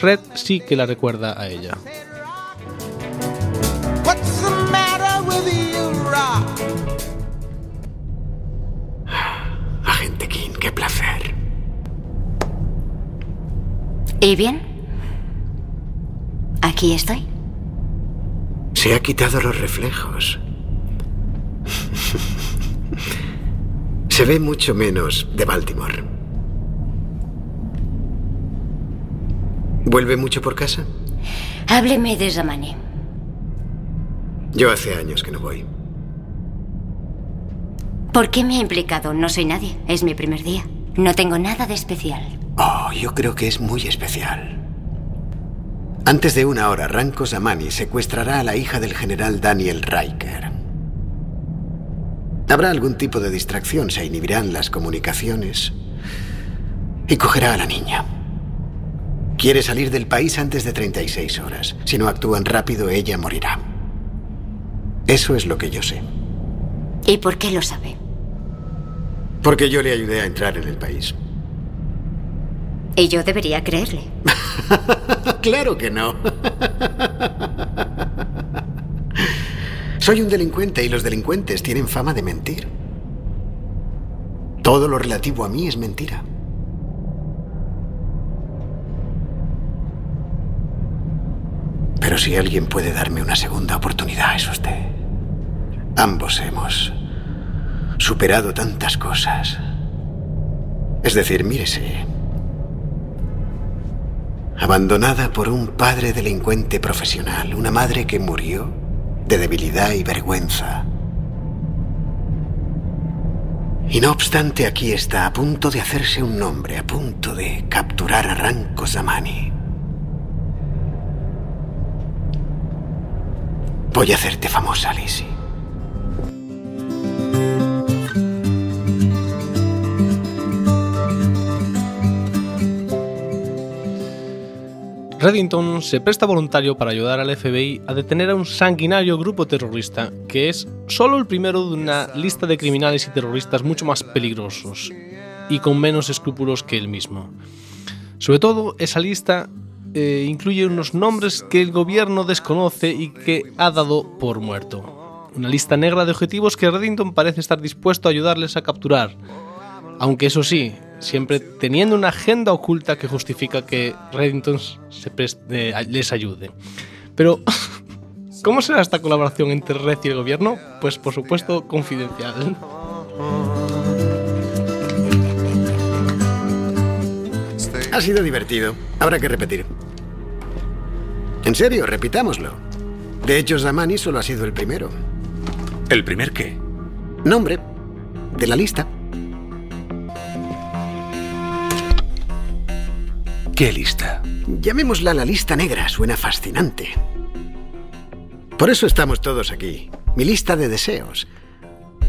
Red sí que la recuerda a ella. Agente King, qué placer. ¿Y bien? Aquí estoy. Se ha quitado los reflejos. Se ve mucho menos de Baltimore. ¿Vuelve mucho por casa? Hábleme de Zamani. Yo hace años que no voy. ¿Por qué me ha implicado? No soy nadie. Es mi primer día. No tengo nada de especial. Oh, yo creo que es muy especial. Antes de una hora, Ranko Zamani secuestrará a la hija del general Daniel Riker. Habrá algún tipo de distracción, se inhibirán las comunicaciones y cogerá a la niña. Quiere salir del país antes de 36 horas. Si no actúan rápido, ella morirá. Eso es lo que yo sé. ¿Y por qué lo sabe? Porque yo le ayudé a entrar en el país. Y yo debería creerle. claro que no. Soy un delincuente y los delincuentes tienen fama de mentir. Todo lo relativo a mí es mentira. Pero si alguien puede darme una segunda oportunidad es usted. Ambos hemos superado tantas cosas. Es decir, mírese. Abandonada por un padre delincuente profesional, una madre que murió de debilidad y vergüenza. Y no obstante, aquí está, a punto de hacerse un nombre, a punto de capturar a Ranko Zamani. Voy a hacerte famosa, Lizzie. Reddington se presta voluntario para ayudar al FBI a detener a un sanguinario grupo terrorista, que es solo el primero de una lista de criminales y terroristas mucho más peligrosos y con menos escrúpulos que él mismo. Sobre todo, esa lista eh, incluye unos nombres que el gobierno desconoce y que ha dado por muerto. Una lista negra de objetivos que Reddington parece estar dispuesto a ayudarles a capturar, aunque eso sí, siempre teniendo una agenda oculta que justifica que Reddington eh, les ayude. Pero, ¿cómo será esta colaboración entre Red y el gobierno? Pues por supuesto confidencial. Ha sido divertido. Habrá que repetir. En serio, repitámoslo. De hecho, Zamani solo ha sido el primero. ¿El primer qué? Nombre de la lista. ¿Qué lista? Llamémosla la lista negra, suena fascinante. Por eso estamos todos aquí. Mi lista de deseos.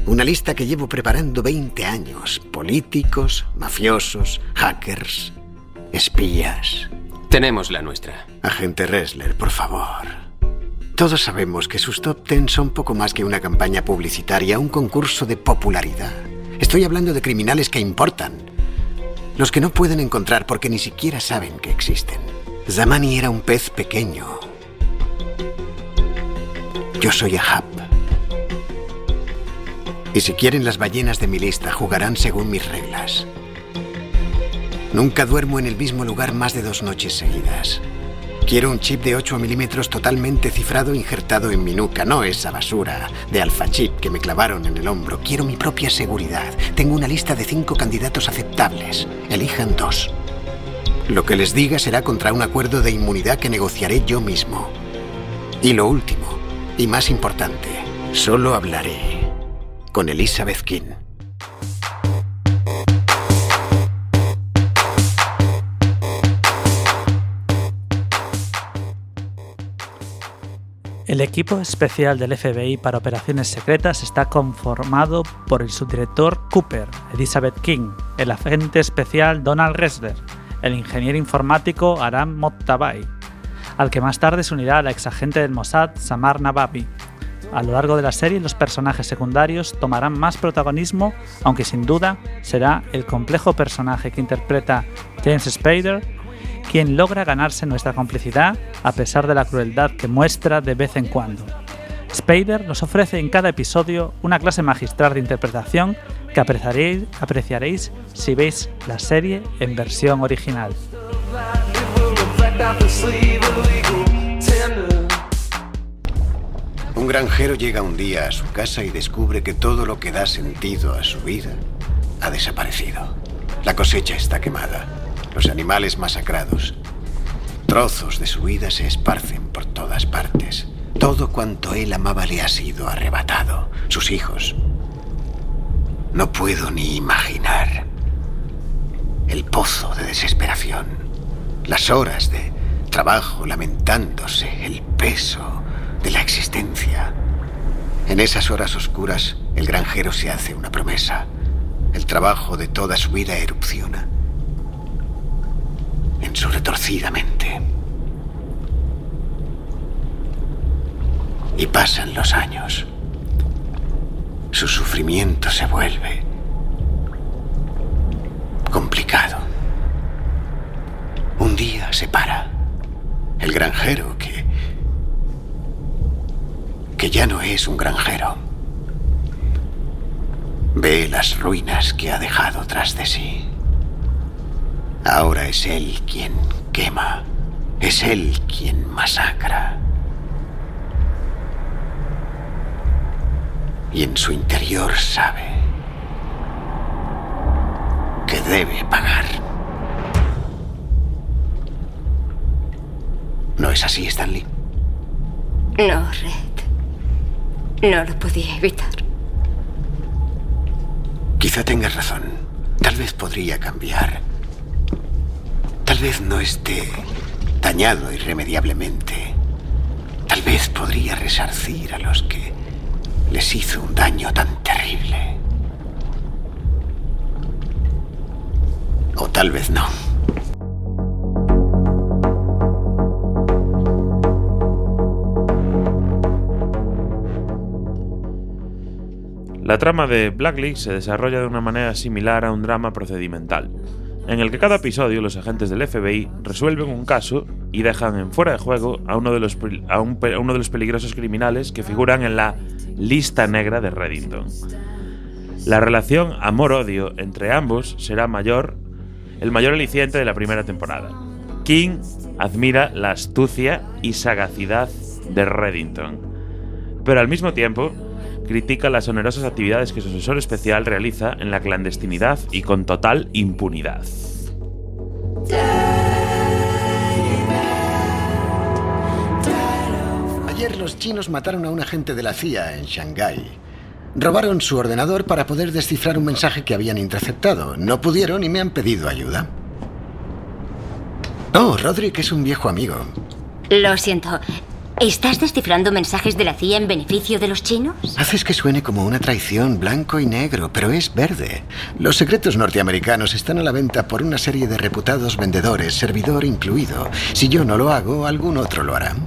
Una lista que llevo preparando 20 años. Políticos, mafiosos, hackers, espías. Tenemos la nuestra. Agente Ressler, por favor. Todos sabemos que sus top 10 son poco más que una campaña publicitaria, un concurso de popularidad. Estoy hablando de criminales que importan. Los que no pueden encontrar porque ni siquiera saben que existen. Zamani era un pez pequeño. Yo soy Ahab. Y si quieren las ballenas de mi lista, jugarán según mis reglas. Nunca duermo en el mismo lugar más de dos noches seguidas. Quiero un chip de 8 milímetros totalmente cifrado injertado en mi nuca, no esa basura de alfa chip que me clavaron en el hombro. Quiero mi propia seguridad. Tengo una lista de cinco candidatos aceptables. Elijan dos. Lo que les diga será contra un acuerdo de inmunidad que negociaré yo mismo. Y lo último, y más importante, solo hablaré con Elizabeth King. El equipo especial del FBI para operaciones secretas está conformado por el subdirector Cooper, Elizabeth King, el agente especial Donald Ressler, el ingeniero informático Aram Mottabai, al que más tarde se unirá la exagente del Mossad Samar Nabavi. A lo largo de la serie los personajes secundarios tomarán más protagonismo, aunque sin duda será el complejo personaje que interpreta James Spader quien logra ganarse nuestra complicidad a pesar de la crueldad que muestra de vez en cuando. Spader nos ofrece en cada episodio una clase magistral de interpretación que apreciaréis, apreciaréis si veis la serie en versión original. Un granjero llega un día a su casa y descubre que todo lo que da sentido a su vida ha desaparecido. La cosecha está quemada, los animales masacrados. Trozos de su vida se esparcen por todas partes. Todo cuanto él amaba le ha sido arrebatado. Sus hijos. No puedo ni imaginar el pozo de desesperación, las horas de trabajo lamentándose, el peso de la existencia. En esas horas oscuras, el granjero se hace una promesa. El trabajo de toda su vida erupciona en su retorcida mente. Y pasan los años. Su sufrimiento se vuelve complicado. Un día se para. El granjero que... que ya no es un granjero. Ve las ruinas que ha dejado tras de sí. Ahora es él quien quema. Es él quien masacra. Y en su interior sabe que debe pagar. ¿No es así, Stanley? No, Red. No lo podía evitar. Quizá tengas razón. Tal vez podría cambiar. Vez no esté dañado irremediablemente. Tal vez podría resarcir a los que les hizo un daño tan terrible. O tal vez no. La trama de Blacklist se desarrolla de una manera similar a un drama procedimental, en el que cada episodio los agentes del FBI resuelven un caso y dejan en fuera de juego a uno de los, a uno de los peligrosos criminales que figuran en la lista negra de Reddington. La relación amor-odio entre ambos será mayor, el mayor aliciente de la primera temporada. King admira la astucia y sagacidad de Reddington, pero al mismo tiempo critica las onerosas actividades que su asesor especial realiza en la clandestinidad y con total impunidad. Ayer los chinos mataron a un agente de la CIA en Shanghái. Robaron su ordenador para poder descifrar un mensaje que habían interceptado. No pudieron y me han pedido ayuda. Oh, Roderick es un viejo amigo. Lo siento. ¿Estás descifrando mensajes de la CIA en beneficio de los chinos? Haces que suene como una traición blanco y negro, pero es verde. Los secretos norteamericanos están a la venta por una serie de reputados vendedores, servidor incluido. Si yo no lo hago, algún otro lo hará.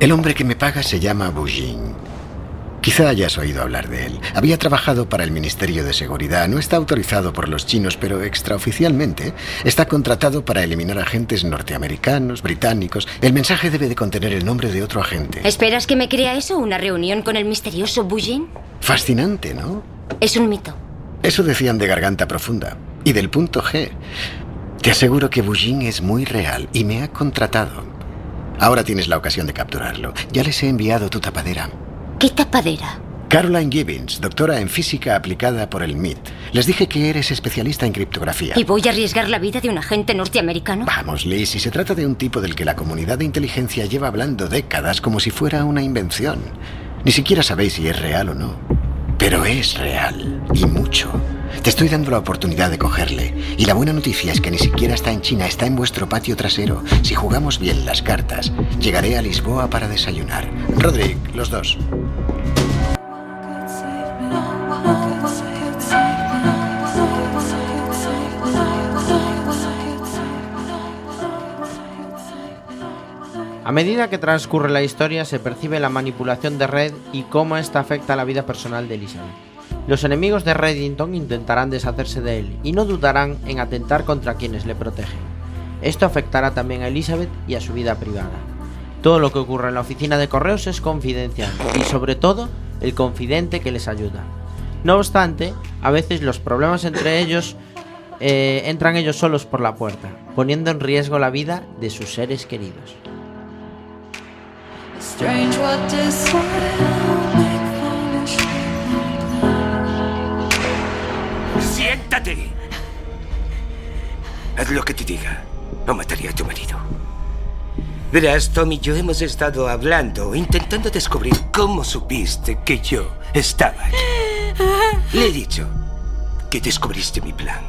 El hombre que me paga se llama Bujin. Quizá hayas oído hablar de él. Había trabajado para el Ministerio de Seguridad. No está autorizado por los chinos, pero extraoficialmente está contratado para eliminar agentes norteamericanos, británicos. El mensaje debe de contener el nombre de otro agente. ¿Esperas que me crea eso? ¿Una reunión con el misterioso Bujin? Fascinante, ¿no? Es un mito. Eso decían de Garganta Profunda. Y del punto G. Te aseguro que Bujin es muy real y me ha contratado. Ahora tienes la ocasión de capturarlo. Ya les he enviado tu tapadera. ¿Qué tapadera? Caroline Gibbons, doctora en física aplicada por el MIT. Les dije que eres especialista en criptografía. ¿Y voy a arriesgar la vida de un agente norteamericano? Vamos, Liz, si se trata de un tipo del que la comunidad de inteligencia lleva hablando décadas como si fuera una invención. Ni siquiera sabéis si es real o no. Pero es real, y mucho. Te estoy dando la oportunidad de cogerle. Y la buena noticia es que ni siquiera está en China, está en vuestro patio trasero. Si jugamos bien las cartas, llegaré a Lisboa para desayunar. Roderick, los dos. A medida que transcurre la historia se percibe la manipulación de Red y cómo esta afecta a la vida personal de Elizabeth. Los enemigos de Reddington intentarán deshacerse de él y no dudarán en atentar contra quienes le protegen. Esto afectará también a Elizabeth y a su vida privada. Todo lo que ocurre en la oficina de correos es confidencial y sobre todo el confidente que les ayuda. No obstante, a veces los problemas entre ellos eh, entran ellos solos por la puerta, poniendo en riesgo la vida de sus seres queridos. Strange what this ¡Siéntate! Haz lo que te diga, o mataré a tu marido. Verás, Tom y yo hemos estado hablando, intentando descubrir cómo supiste que yo estaba aquí. Le he dicho que descubriste mi plan.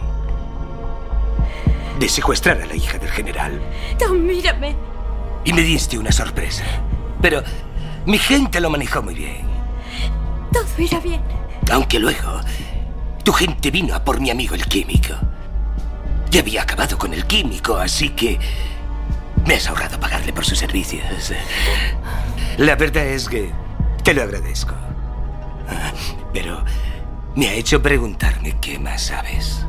De secuestrar a la hija del general. Tom, mírame. Y me diste una sorpresa. Pero mi gente lo manejó muy bien. Todo irá bien. Aunque luego tu gente vino a por mi amigo el químico. Ya había acabado con el químico, así que me has ahorrado pagarle por sus servicios. La verdad es que te lo agradezco. Pero me ha hecho preguntarme qué más sabes.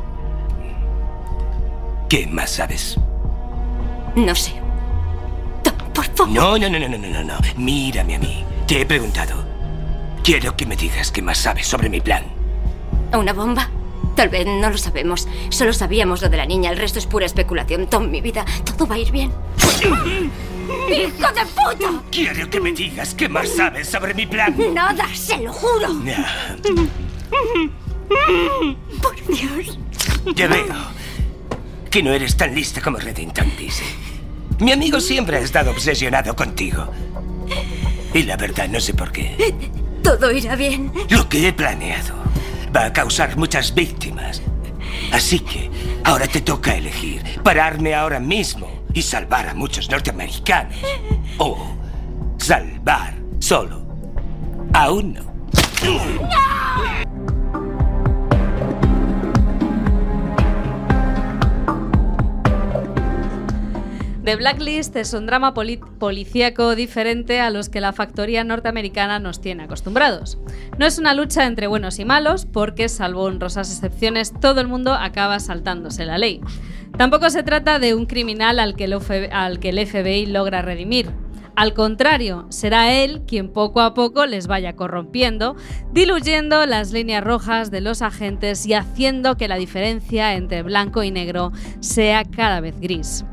¿Qué más sabes? No sé. Por favor. No, no, no, no, no, no, no. Mírame a mí. Te he preguntado. Quiero que me digas qué más sabes sobre mi plan. ¿Una bomba? Tal vez no lo sabemos. Solo sabíamos lo de la niña. El resto es pura especulación. Tom, mi vida, todo va a ir bien. ¡Hijo de puta! Quiero que me digas qué más sabes sobre mi plan. Nada, se lo juro. Por Dios. Ya veo que no eres tan lista como Reddington dice. Mi amigo siempre ha estado obsesionado contigo. Y la verdad no sé por qué. Todo irá bien. Lo que he planeado va a causar muchas víctimas. Así que ahora te toca elegir pararme ahora mismo y salvar a muchos norteamericanos. O salvar solo a uno. The Blacklist es un drama poli- policíaco diferente a los que la factoría norteamericana nos tiene acostumbrados. No es una lucha entre buenos y malos, porque salvo honrosas excepciones, todo el mundo acaba saltándose la ley. Tampoco se trata de un criminal al que el, al que el FBI logra redimir. Al contrario, será él quien poco a poco les vaya corrompiendo, diluyendo las líneas rojas de los agentes y haciendo que la diferencia entre blanco y negro sea cada vez gris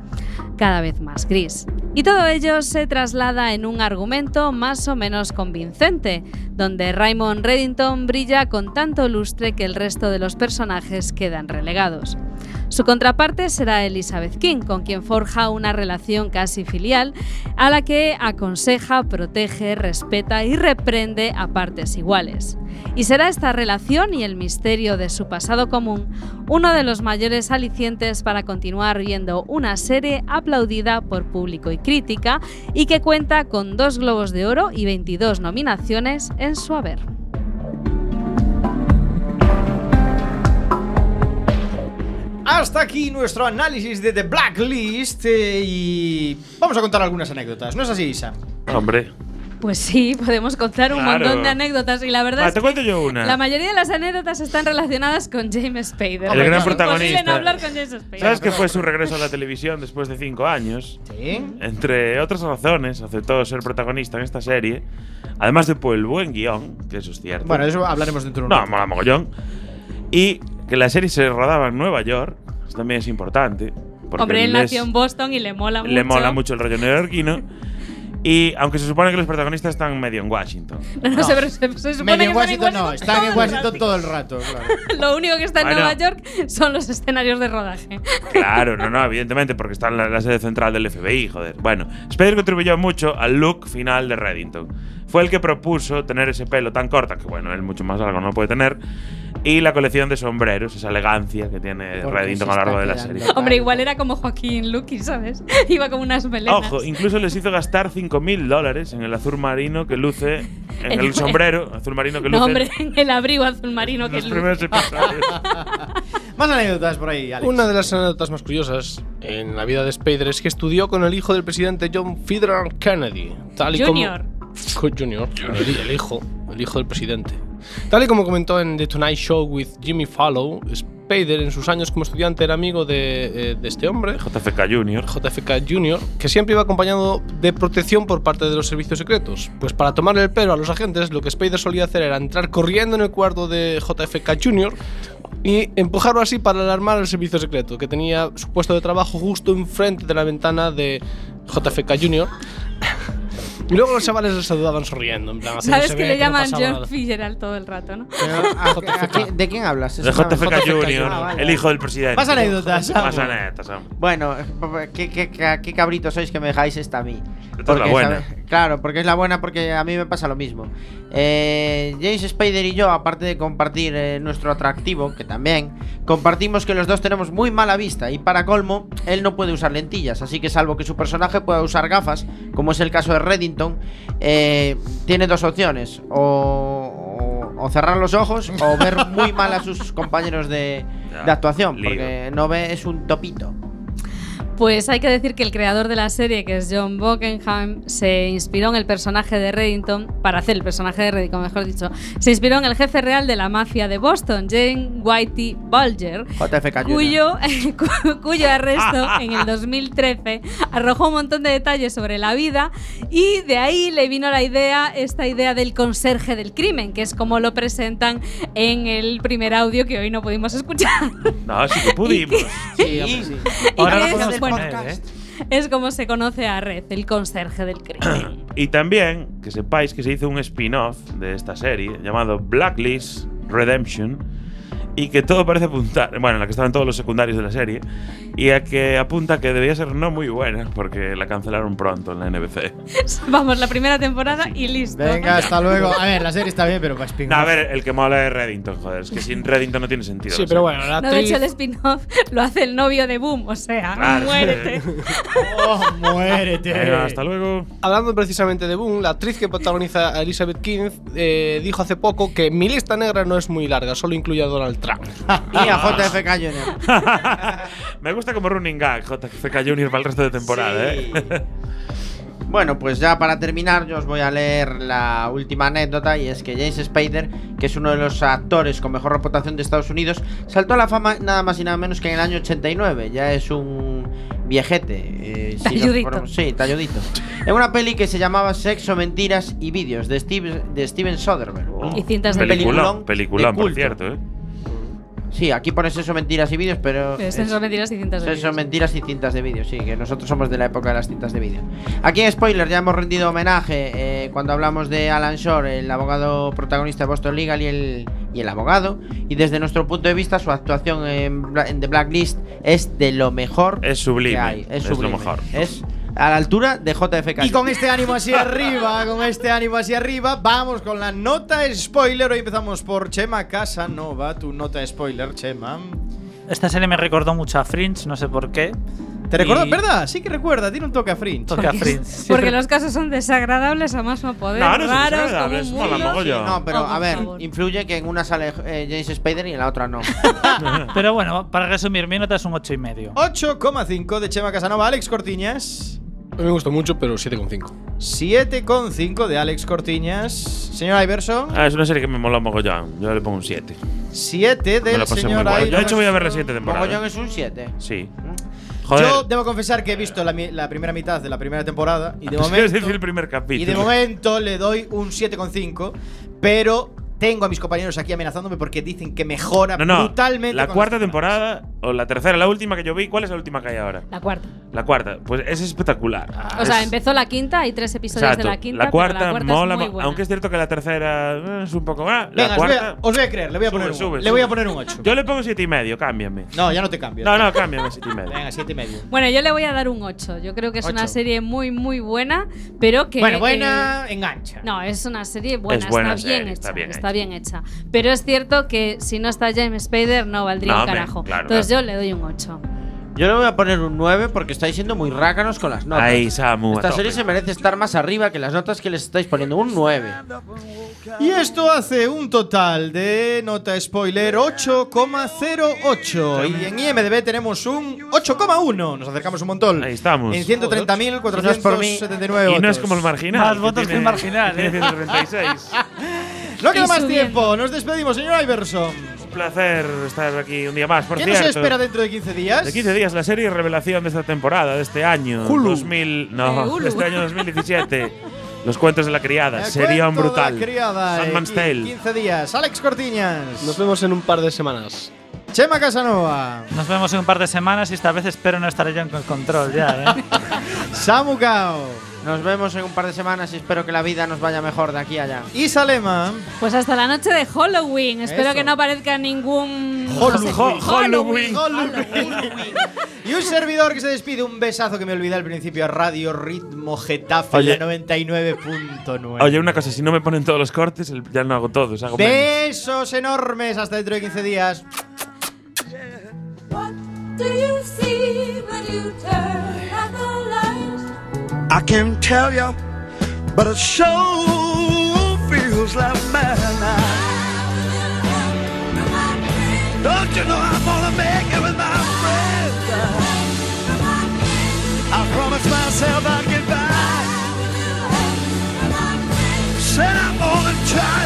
cada vez más gris. Y todo ello se traslada en un argumento más o menos convincente, donde Raymond Reddington brilla con tanto lustre que el resto de los personajes quedan relegados. Su contraparte será Elizabeth King, con quien forja una relación casi filial, a la que aconseja, protege, respeta y reprende a partes iguales. Y será esta relación y el misterio de su pasado común uno de los mayores alicientes para continuar viendo una serie aplaudida por público y crítica y que cuenta con dos Globos de Oro y 22 nominaciones en su haber. Hasta aquí nuestro análisis de The Blacklist eh, y vamos a contar algunas anécdotas, ¿no es así, Isa? Hombre. Pues sí, podemos contar un Claro. montón de anécdotas y la verdad Va, es te que cuento yo una. la mayoría de las anécdotas están relacionadas con James Spader. El gran Es imposible protagonista. no hablar con James Spader. ¿Sabes que fue su regreso a la televisión después de cinco años? Sí. Entre otras razones, aceptó ser protagonista en esta serie, además de por el buen guion, que eso es cierto. Bueno, eso hablaremos dentro de un No, rato. mola mogollón. Y que la serie se rodaba en Nueva York, eso también es importante. porque Hombre, él nació en Boston y le mola mucho. le mola mucho el rollo neoyorquino. Y aunque se supone que los protagonistas están medio en Washington. No, no, se, se- se supone Medio en que Washington están no, están en todo el Washington todo el rato, claro. Lo único que está en Bueno. Nueva York son los escenarios de rodaje. Claro, no, no, evidentemente, porque está en la, la sede central del FBI, joder. Bueno, Spader contribuyó mucho al look final de Reddington. Fue el que propuso tener ese pelo tan corto, que bueno, él mucho más largo no puede tener, y la colección de sombreros, esa elegancia que tiene Reddington a lo largo de la serie. Hombre, igual era como Joaquín Luqui, ¿sabes? Iba como unas melenas. Ojo, incluso les hizo gastar 5.000 dólares en el azul marino que luce, en En- el sombrero azul marino que luce No, hombre, en el abrigo azul marino que los es primeros episodios. Más anécdotas por ahí, Alex. Una de las anécdotas más curiosas en la vida de Spader es que estudió con el hijo del presidente John Fitzgerald Kennedy. Tal y Junior. Como, Junior, el, el hijo, el hijo del presidente. Tal y como comentó en The Tonight Show with Jimmy Fallon, Spader en sus años como estudiante era amigo de, eh, de este hombre, JFK Junior. JFK Jr., que siempre iba acompañado de protección por parte de los servicios secretos. Pues para tomarle el pelo a los agentes, lo que Spader solía hacer era entrar corriendo en el cuarto de JFK Jr. y empujarlo así para alarmar al servicio secreto, que tenía su puesto de trabajo justo enfrente de la ventana de JFK Jr. Y luego los chavales le saludaban sonriendo. En plan, ¿Sabes que le llaman John nada. Fitzgerald todo el rato, ¿no? ¿A- a qué- ¿De quién hablas? De JFK Ah, vale. el hijo del presidente. Más anécdotas, Más anécdotas. Bueno, ¿qué, qué, qué, qué cabritos sois que me dejáis esta a mí? Esta es la buena. Claro, porque es la buena porque a mí me pasa lo mismo. Eh, James Spader y yo, aparte de compartir eh, nuestro atractivo, que también, compartimos que los dos tenemos muy mala vista y para colmo, él no puede usar lentillas, así que salvo que su personaje pueda usar gafas, como es el caso de Reddington, eh, tiene dos opciones, o, o- o cerrar los ojos o ver muy mal a sus compañeros de, actuación, porque no ve, es un topito. Pues hay que decir que el creador de la serie, que es John Buckenham, se inspiró en el personaje de Reddington, para hacer el personaje de Reddington, mejor dicho, se inspiró en el jefe real de la mafia de Boston, Jane Whitey Bulger, cuyo, cu- cuyo arresto en el 2013 arrojó un montón de detalles sobre la vida y de ahí le vino la idea, esta idea del conserje del crimen, que es como lo presentan en el primer audio que hoy no pudimos escuchar. No, sí que pudimos. Sí, hombre, sí. Y Ahora que bueno, ¿eh? es como se conoce a Red, el conserje del crimen. Y también que sepáis que se hizo un spin-off de esta serie llamado Blacklist Redemption y que todo parece apuntar, bueno, en la que estaban todos los secundarios de la serie, y a que apunta que debía ser no muy buena porque la cancelaron pronto en la NBC. Vamos, la primera temporada y listo. Venga, hasta luego. A ver, la serie está bien, pero para spin No, a ver, el que mola es Reddington, joder, es que sin Reddington no tiene sentido. Sí, pero bueno, la No, de hecho, el spin-off lo hace el novio de Boom, o sea, Claro. muérete. Oh, muérete. Venga, hasta luego. Hablando precisamente de Boom, la actriz que protagoniza a Elizabeth King eh, dijo hace poco que mi lista negra no es muy larga, solo incluye a Donald Trump. Y a JFK Jr. Me gusta como running gag JFK Junior para el resto de temporada, Sí. ¿eh? Bueno, pues ya para terminar, yo os voy a leer la última anécdota y es que James Spader, que es uno de los actores con mejor reputación de Estados Unidos, saltó a la fama nada más y nada menos que en el año 89. Ya es un viejete. eh, si Talludito. sí, talludito. En una peli que se llamaba Sexo, Mentiras y Vídeos de, Steve, de Steven Soderbergh. Y cintas de Peliculón, peliculón peliculón, de por culto. cierto, ¿eh? Sí, aquí pone Sexo, Mentiras y Vídeos, pero... Es es- son mentiras y cintas de Sexo, vídeos. mentiras y cintas de vídeo, sí, que nosotros somos de la época de las cintas de vídeo. Aquí en Spoiler ya hemos rendido homenaje eh, cuando hablamos de Alan Shore, el abogado protagonista de Boston Legal y el, y el abogado. Y desde nuestro punto de vista, su actuación en, Bla- en The Blacklist es de lo mejor Es sublime, que hay. Es, es lo sublime. mejor. Es a la altura de JFK. Y con este ánimo así arriba, con este ánimo así arriba, vamos con la nota spoiler. Hoy empezamos por Chema Casanova. Tu nota spoiler, Chema. Esta serie me recordó mucho a Fringe, no sé por qué. ¿Te recuerda? Y- ¿Verdad? Sí que recuerda, tiene un toque a Fringe. Toque a Fringe. Porque los casos son desagradables a más no poder, No, no raros, como desagradables, un mundo. mogollón. No, pero Oh, a ver, favor. influye que en una sale eh, James Spader y en la otra no. Pero bueno, para resumir, mi nota es un 8 y medio. 8,5 de Chema Casanova. Alex Cortiñas. A mí me gustó mucho, pero 7,5. 7,5 de Alex Cortiñas. Señor Iverson, Ah, es una serie que me moló mogollón. Yo le pongo un 7. 7 Me del señor guay. Yo, de Iverson. hecho, voy a ver la siguiente temporada. Mogollón es un 7. Sí. Joder. Yo debo confesar que he visto la, la primera mitad de la primera temporada y de Es momento decir, el primer capítulo. y de momento le doy un 7,5, pero tengo a mis compañeros aquí amenazándome porque dicen que mejora No, no. brutalmente La cuarta temporada, o la tercera, la última que yo vi, ¿cuál es la última que hay ahora? La cuarta. La cuarta. Pues es espectacular. O sea, Es- empezó la quinta, hay tres episodios Exacto. de la quinta. la pero cuarta, la cuarta mola, es muy buena. aunque es cierto que la tercera eh, es un poco. Ah, Venga, la os voy, cuarta. a, os voy a creer, le voy a Sube, poner un, sube, le voy a poner un 8. Yo le pongo siete y medio, cámbiame. No, ya no te cambio. No, no, cámbiame siete y medio. Venga, 7 y medio. Bueno, yo le voy a dar un 8. Yo creo que es una serie muy, muy buena, pero que. Bueno, buena, eh, engancha. no, es una serie buena, Es buena está bien serie, hecha. está bien está bien hecha. Pero es cierto que si no está James Spader, no valdría No, un carajo. claro, Entonces claro. yo le doy un 8. Yo le voy a poner un 9 porque estáis siendo muy rácanos con las notas. Ahí, Samu, Esta serie se merece estar más arriba que las notas que les estáis poniendo. Un 9. Y esto hace un total de nota spoiler 8,08. Y en IMDB tenemos un 8,1. Nos acercamos un montón. Ahí estamos. En Si no es. 130.479 Y no es como el marginal. Más que votos que tiene- el marginal, que ¿eh? 136. No queda más subiendo. tiempo. Nos despedimos, señor Iverson. Un placer estar aquí un día más. Por ¿Qué cierto, nos espera dentro de 15 días? De 15 días, la serie revelación de esta temporada, de este año. Hulu. 2000. No, De Hulu. de este año 2017. Los cuentos de la criada. El Serión cuento de brutal. La criada, Sandman's eh, Tale. 15 días. Alex Cortiñas. Nos vemos en un par de semanas. Chema Casanova. Nos vemos en un par de semanas y esta vez espero no estar yo en control ya, ¿eh? Samu Cao. Nos vemos en un par de semanas y espero que la vida nos vaya mejor de aquí a allá. Y Salema. Pues hasta la noche de Halloween. Espero Eso. que no aparezca ningún. Halloween. Halloween. Y un servidor que se despide. Un besazo que me olvidé al principio a Radio Ritmo Getafe Oye. la 99.9. Oye, una cosa, si no me ponen todos los cortes, ya no hago todos, hago menos. Besos enormes. Hasta dentro de 15 días. I can't tell you, but it sure feels like midnight. Don't you know I'm gonna make it with my friends? I promised myself I'd get by. Said I'm gonna try.